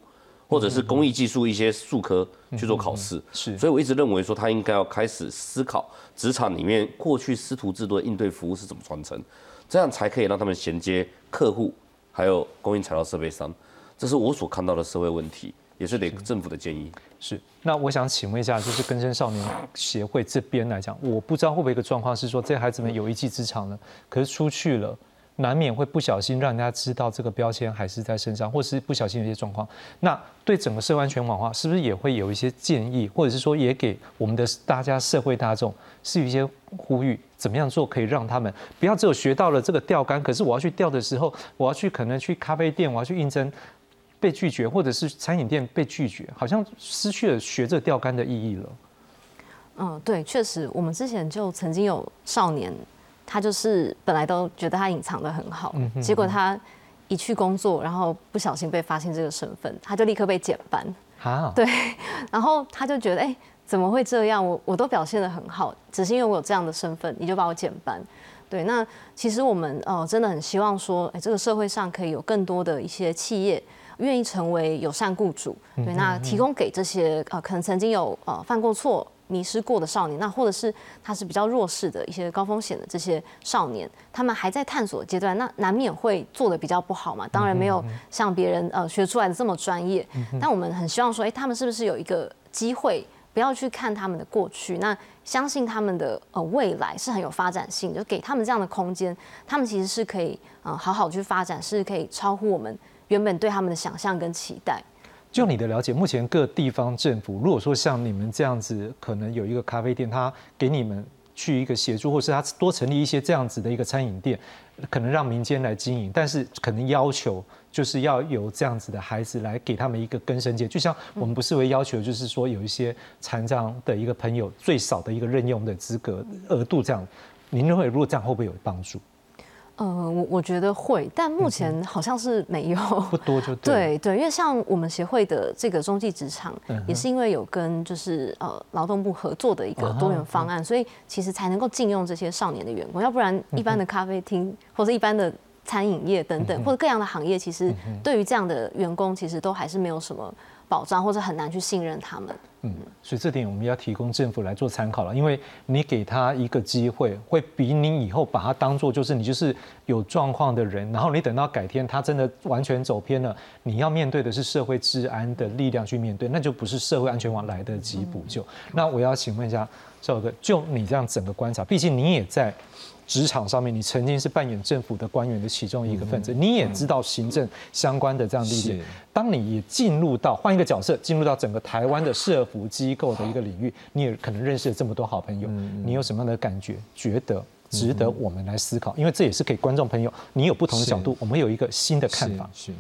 或者是工艺技术一些术科去做考试。是，所以我一直认为说他应该要开始思考职场里面过去师徒制度的应对服务是怎么传承，这样才可以让他们衔接客户还有供应材料设备商。这是我所看到的社会问题，也是得政府的建议。是，那我想请问一下，就是根生少年协会这边来讲，我不知道会不会一个状况是说，这些孩子们有一技之长了，可是出去了，难免会不小心让人家知道这个标签还是在身上，或是不小心有些状况。那对整个社会安全网的话，是不是也会有一些建议，或者是说也给我们的大家社会大众是一些呼吁，怎么样做可以让他们不要只有学到了这个钓竿，可是我要去钓的时候，我要去可能去咖啡店，我要去应征。被拒绝，或者是餐饮店被拒绝，好像失去了学这钓竿的意义了。嗯，对，确实，我们之前就曾经有少年，他就是本来都觉得他隐藏的很好，嗯哼结果他一去工作，然后不小心被发现这个身份，他就立刻被减班。啊，对，然后他就觉得，哎、怎么会这样？我我都表现的很好，只是因为我有这样的身份，你就把我减班。对，那其实我们呃真的很希望说，哎、这个社会上可以有更多的一些企业愿意成为友善雇主，对，那提供给这些呃可能曾经有呃犯过错。迷失过的少年，那或者是他是比较弱势的一些高风险的这些少年，他们还在探索阶段，那难免会做的比较不好嘛。当然没有像别人呃学出来的这么专业，但我们很希望说，哎、他们是不是有一个机会，不要去看他们的过去，那相信他们的呃未来是很有发展性，就给他们这样的空间，他们其实是可以呃好好去发展，是可以超乎我们原本对他们的想象跟期待。就你的了解，目前各地方政府，如果说像你们这样子，可能有一个咖啡店，他给你们去一个协助，或是他多成立一些这样子的一个餐饮店，可能让民间来经营，但是可能要求就是要有这样子的孩子来给他们一个根生界，就像我们不是为要求，就是说有一些残障的一个朋友最少的一个任用的资格额度这样，您认为如果这样会不会有帮助？呃，我我觉得会，但目前好像是没有，不多就。对对，因为像我们协会的这个中继职场，也是因为有跟就是呃劳动部合作的一个多元方案，所以其实才能够禁用这些少年的员工，要不然一般的咖啡厅或者一般的餐饮业等等或者各样的行业，其实对于这样的员工，其实都还是没有什么保障，或者很难去信任他们。嗯，所以这点我们要提供政府来做参考了，因为你给他一个机会，会比你以后把他当做就是你就是有状况的人，然后你等到改天他真的完全走偏了，你要面对的是社会治安的力量去面对，那就不是社会安全网来得及补救。那我要请问一下赵哥，就你这样整个观察，毕竟你也在。职场上面，你曾经是扮演政府的官员的其中一个分子，你也知道行政相关的这样历练。当你也进入到换一个角色，进入到整个台湾的社服机构的一个领域，你也可能认识了这么多好朋友，你有什么样的感觉？觉得值得我们来思考？因为这也是给观众朋友，你有不同的角度，我们有一个新的看法。是。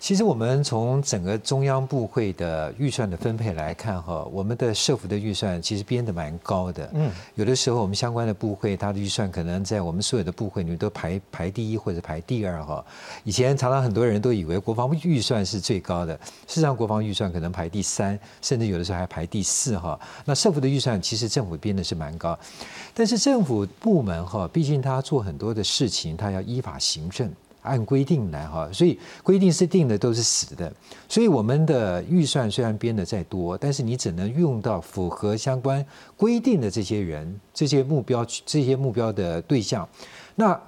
其实我们从整个中央部会的预算的分配来看，哈，我们的社福的预算其实编的蛮高的。嗯，有的时候我们相关的部会，它的预算可能在我们所有的部会里面都排排第一或者排第二，哈。以前常常很多人都以为国防预算是最高的，事实上国防预算可能排第三，甚至有的时候还排第四，哈。那社福的预算其实政府编的是蛮高，但是政府部门哈，毕竟他做很多的事情，他要依法行政。按规定来哈，所以规定是定的都是死的，所以我们的预算虽然编的再多，但是你只能用到符合相关规定的这些人、这些目标、这些目标的对象，那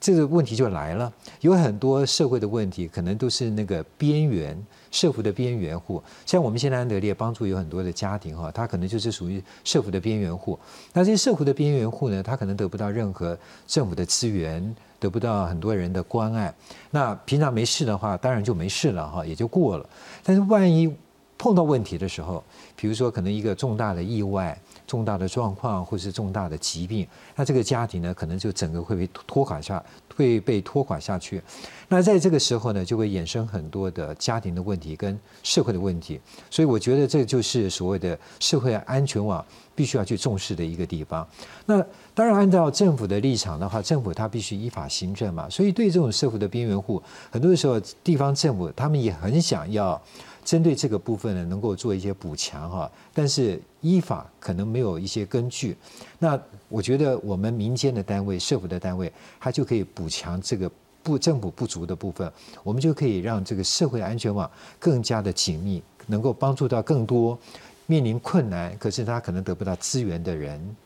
这个问题就来了，有很多社会的问题，可能都是那个边缘。社福的边缘户，像我们现在安德烈帮助有很多的家庭哈，他可能就是属于社福的边缘户。那这些社福的边缘户呢，他可能得不到任何政府的资源，得不到很多人的关爱。那平常没事的话，当然就没事了哈，也就过了。但是万一碰到问题的时候，比如说可能一个重大的意外。重大的状况或是重大的疾病，那这个家庭呢，可能就整个会被拖垮下，会被拖垮下去。那在这个时候呢，就会衍生很多的家庭的问题跟社会的问题。所以我觉得这就是所谓的社会安全网必须要去重视的一个地方。那当然，按照政府的立场的话，政府它必须依法行政嘛。所以对这种社会的边缘户，很多的时候地方政府他们也很想要。针对这个部分呢，能够做一些补强哈，但是依法可能没有一些根据。那我觉得我们民间的单位、社府的单位，它就可以补强这个不政府不足的部分，我们就可以让这个社会安全网更加的紧密，能够帮助到更多面临困难可是他可能得不到资源的人。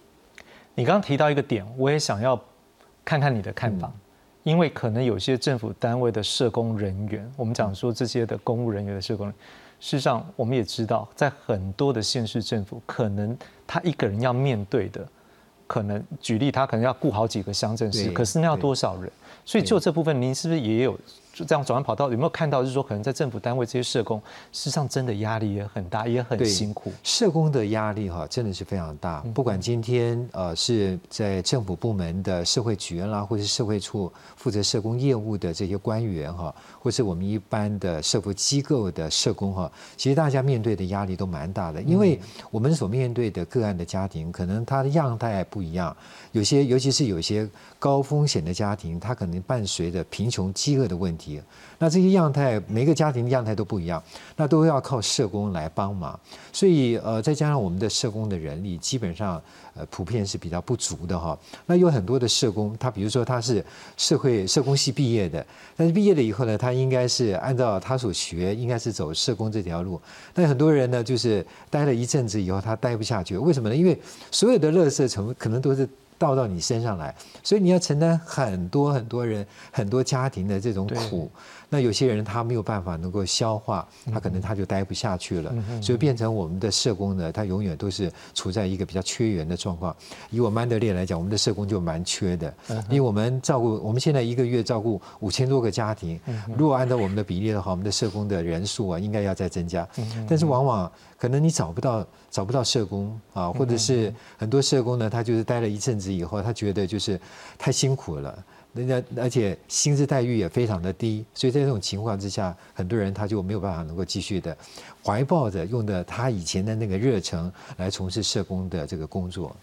你刚刚提到一个点，我也想要看看你的看法。因为可能有些政府单位的社工人员，我们讲说这些的公务人员的社工，事实上我们也知道，在很多的县市政府，可能他一个人要面对的，可能举例他可能要顾好几个乡镇市，可是那要多少人？所以就这部分，您是不是也有？就这样转弯跑道，有没有看到？就是说，可能在政府单位这些社工，事实上真的压力也很大，也很辛苦。社工的压力哈，真的是非常大。不管今天呃是在政府部门的社会局啦，或是社会处负责社工业务的这些官员哈，或是我们一般的社福机构的社工哈，其实大家面对的压力都蛮大的，因为我们所面对的个案的家庭，可能它的样态不一样。有些，尤其是有些高风险的家庭，它可能伴随着贫穷、饥饿的问题。那这些样态，每个家庭的样态都不一样，那都要靠社工来帮忙。所以，呃，再加上我们的社工的人力，基本上，呃，普遍是比较不足的哈。那有很多的社工，他比如说他是社会社工系毕业的，但是毕业了以后呢，他应该是按照他所学，应该是走社工这条路。但很多人呢，就是待了一阵子以后，他待不下去，为什么呢？因为所有的乐色成分可能都是。倒到你身上来，所以你要承担很多很多人、很多家庭的这种苦。那有些人他没有办法能够消化，他可能他就待不下去了，所以变成我们的社工呢，他永远都是处在一个比较缺员的状况。以我们安德烈来讲，我们的社工就蛮缺的，因为我们照顾我们现在一个月照顾五千多个家庭，如果按照我们的比例的话，我们的社工的人数啊应该要再增加，但是往往可能你找不到找不到社工啊，或者是很多社工呢，他就是待了一阵子以后，他觉得就是太辛苦了。人家而且薪资待遇也非常的低，所以在这种情况之下，很多人他就没有办法能够继续的怀抱着用的他以前的那个热忱来从事社工的这个工作。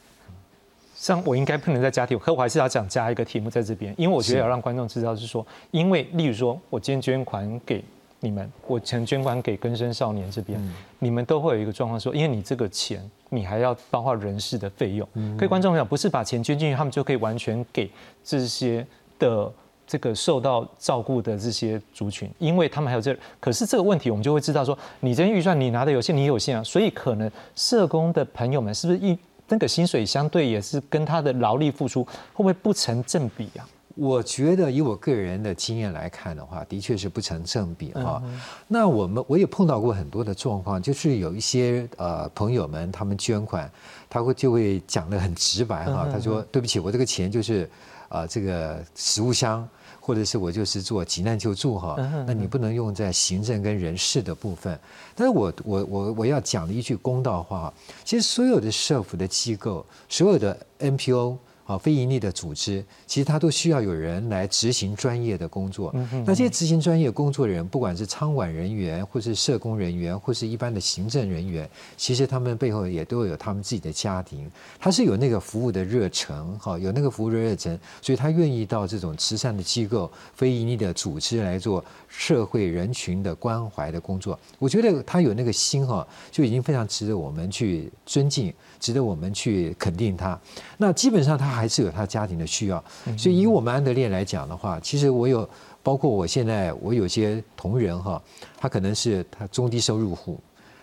像我应该不能再加题，可我还是要讲加一个题目在这边，因为我觉得要让观众知道是说，因为例如说我今天捐款给你们，我曾捐款给根生少年这边，你们都会有一个状况说，因为你这个钱你还要包括人事的费用，各位观众朋友不是把钱捐进去，他们就可以完全给这些。的这个受到照顾的这些族群，因为他们还有这，可是这个问题我们就会知道说，你这预算你拿的有限，你有限啊，所以可能社工的朋友们是不是一那个薪水相对也是跟他的劳力付出会不会不成正比啊？我觉得以我个人的经验来看的话，的确是不成正比哈。那我们我也碰到过很多的状况，就是有一些呃朋友们他们捐款，他会就会讲的很直白哈，他说对不起，我这个钱就是。啊，这个食物箱，或者是我就是做急难救助哈，那你不能用在行政跟人事的部分。但是我我我我要讲的一句公道话，其实所有的社福的机构，所有的 NPO。啊，非盈利的组织，其实它都需要有人来执行专业的工作。那这些执行专业工作的人，不管是仓管人员，或是社工人员，或是一般的行政人员，其实他们背后也都有他们自己的家庭。他是有那个服务的热忱，哈，有那个服务的热忱，所以他愿意到这种慈善的机构、非盈利的组织来做社会人群的关怀的工作。我觉得他有那个心，哈，就已经非常值得我们去尊敬。值得我们去肯定他。那基本上他还是有他家庭的需要，所以以我们安德烈来讲的话，其实我有包括我现在我有些同仁哈，他可能是他中低收入户，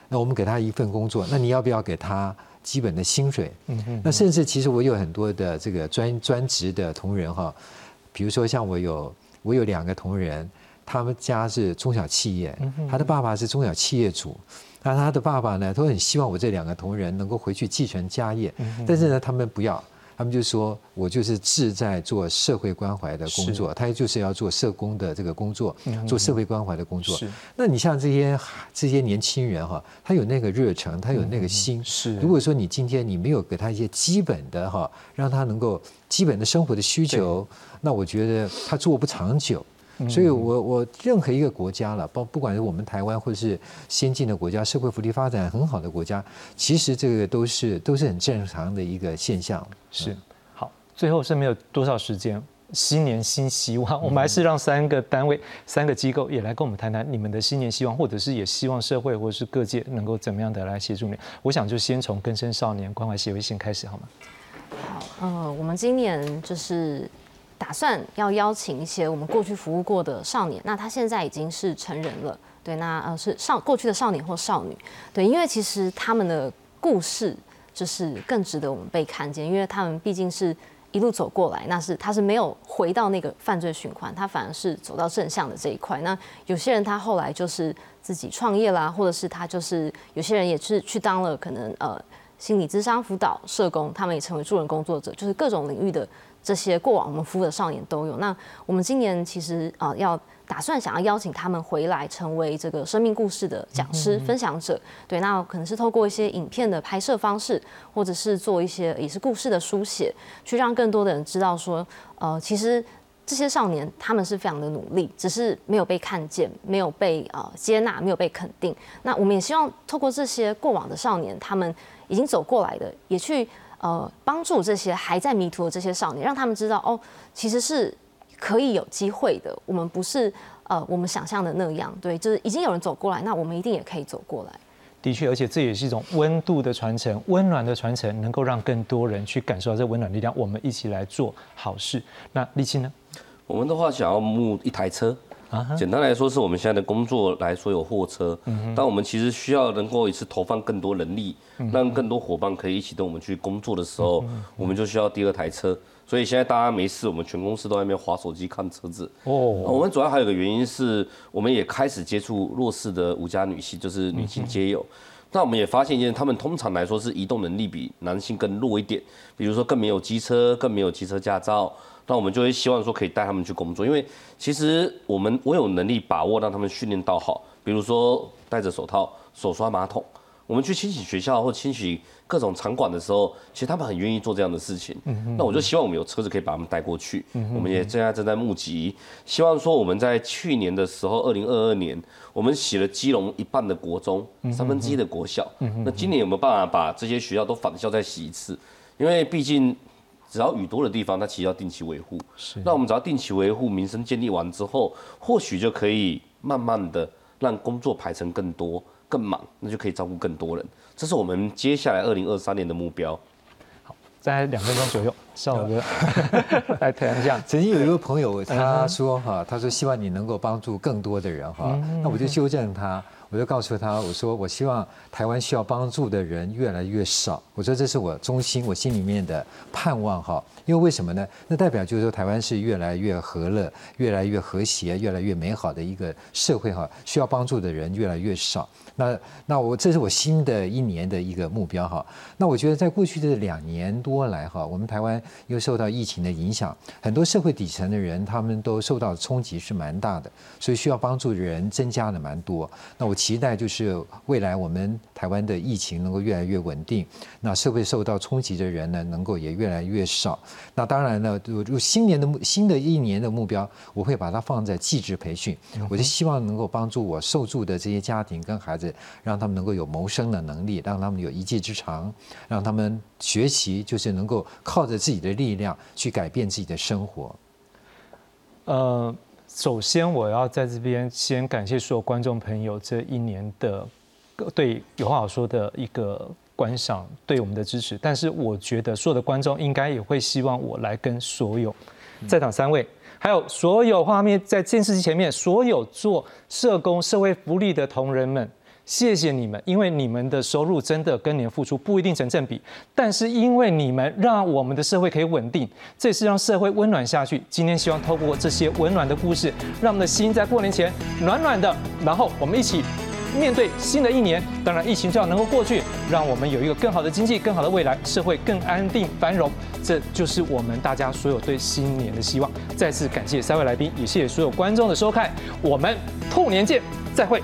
那我们给他一份工作，那你要不要给他基本的薪水？那甚至其实我有很多的这个专专职的同仁哈，比如说像我有我有两个同仁，他们家是中小企业，他的爸爸是中小企业主。那他的爸爸呢，都很希望我这两个同仁能够回去继承家业，但是呢，他们不要，他们就说我就是志在做社会关怀的工作，他就是要做社工的这个工作，做社会关怀的工作。那你像这些这些年轻人哈，他有那个热忱，他有那个心。是，如果说你今天你没有给他一些基本的哈，让他能够基本的生活的需求，那我觉得他做不长久。所以，我我任何一个国家了，包不管是我们台湾或者是先进的国家，社会福利发展很好的国家，其实这个都是都是很正常的一个现象。是，好，最后是没有多少时间，新年新希望，我们还是让三个单位、三个机构也来跟我们谈谈你们的新年希望，或者是也希望社会或者是各界能够怎么样的来协助你。我想就先从根生少年关怀协会先开始，好吗？好，呃，我们今年就是。打算要邀请一些我们过去服务过的少年，那他现在已经是成人了，对，那呃是少过去的少年或少女，对，因为其实他们的故事就是更值得我们被看见，因为他们毕竟是一路走过来，那是他是没有回到那个犯罪循环，他反而是走到正向的这一块。那有些人他后来就是自己创业啦，或者是他就是有些人也是去当了可能呃心理咨商辅导社工，他们也成为助人工作者，就是各种领域的。这些过往我们服务的少年都有。那我们今年其实啊，要打算想要邀请他们回来，成为这个生命故事的讲师、分享者。对，那可能是透过一些影片的拍摄方式，或者是做一些也是故事的书写，去让更多的人知道说，呃，其实这些少年他们是非常的努力，只是没有被看见，没有被呃接纳，没有被肯定。那我们也希望透过这些过往的少年，他们已经走过来的，也去。呃，帮助这些还在迷途的这些少年，让他们知道哦，其实是可以有机会的。我们不是呃我们想象的那样，对，就是已经有人走过来，那我们一定也可以走过来。的确，而且这也是一种温度的传承，温暖的传承，能够让更多人去感受到这温暖力量。我们一起来做好事。那立青呢？我们的话想要募一台车，简单来说，是我们现在的工作来说有货车，但我们其实需要能够一次投放更多人力，让更多伙伴可以一起跟我们去工作的时候，我们就需要第二台车。所以现在大家没事，我们全公司都在那边划手机看车子。哦，我们主要还有个原因是，我们也开始接触弱势的五家女性，就是女性街友。那我们也发现一件，他们通常来说是移动能力比男性更弱一点，比如说更没有机车，更没有机车驾照。那我们就会希望说可以带他们去工作，因为其实我们我有能力把握让他们训练到好，比如说戴着手套手刷马桶。我们去清洗学校或清洗各种场馆的时候，其实他们很愿意做这样的事情。那我就希望我们有车子可以把他们带过去。我们也现在正在募集，希望说我们在去年的时候，二零二二年，我们洗了基隆一半的国中，三分之一的国小。那今年有没有办法把这些学校都返校再洗一次？因为毕竟只要雨多的地方，它其实要定期维护。是。那我们只要定期维护，民生建立完之后，或许就可以慢慢的让工作排成更多。更忙，那就可以照顾更多人。这是我们接下来二零二三年的目标。好，在两分钟左右，少哥 来谈一下。曾经有一个朋友，他说哈，他说希望你能够帮助更多的人哈。那我就纠正他。我就告诉他，我说我希望台湾需要帮助的人越来越少。我说这是我中心，我心里面的盼望哈。因为为什么呢？那代表就是说台湾是越来越和乐、越来越和谐、越来越美好的一个社会哈。需要帮助的人越来越少。那那我这是我新的一年的一个目标哈。那我觉得在过去的两年多来哈，我们台湾又受到疫情的影响，很多社会底层的人他们都受到冲击是蛮大的，所以需要帮助的人增加了蛮多。那我。期待就是未来我们台湾的疫情能够越来越稳定，那社会受到冲击的人呢，能够也越来越少。那当然呢，就新年的目新的一年的目标，我会把它放在继职培训。我就希望能够帮助我受助的这些家庭跟孩子，让他们能够有谋生的能力，让他们有一技之长，让他们学习就是能够靠着自己的力量去改变自己的生活。呃。首先，我要在这边先感谢所有观众朋友这一年的对有话好说的一个观赏，对我们的支持。但是，我觉得所有的观众应该也会希望我来跟所有在场三位，还有所有画面在电视机前面所有做社工、社会福利的同仁们。谢谢你们，因为你们的收入真的跟你的付出不一定成正比，但是因为你们让我们的社会可以稳定，这是让社会温暖下去。今天希望透过这些温暖的故事，让我们的心在过年前暖暖的，然后我们一起面对新的一年。当然，疫情就要能够过去，让我们有一个更好的经济、更好的未来，社会更安定繁荣。这就是我们大家所有对新年的希望。再次感谢三位来宾，也谢谢所有观众的收看，我们兔年见，再会。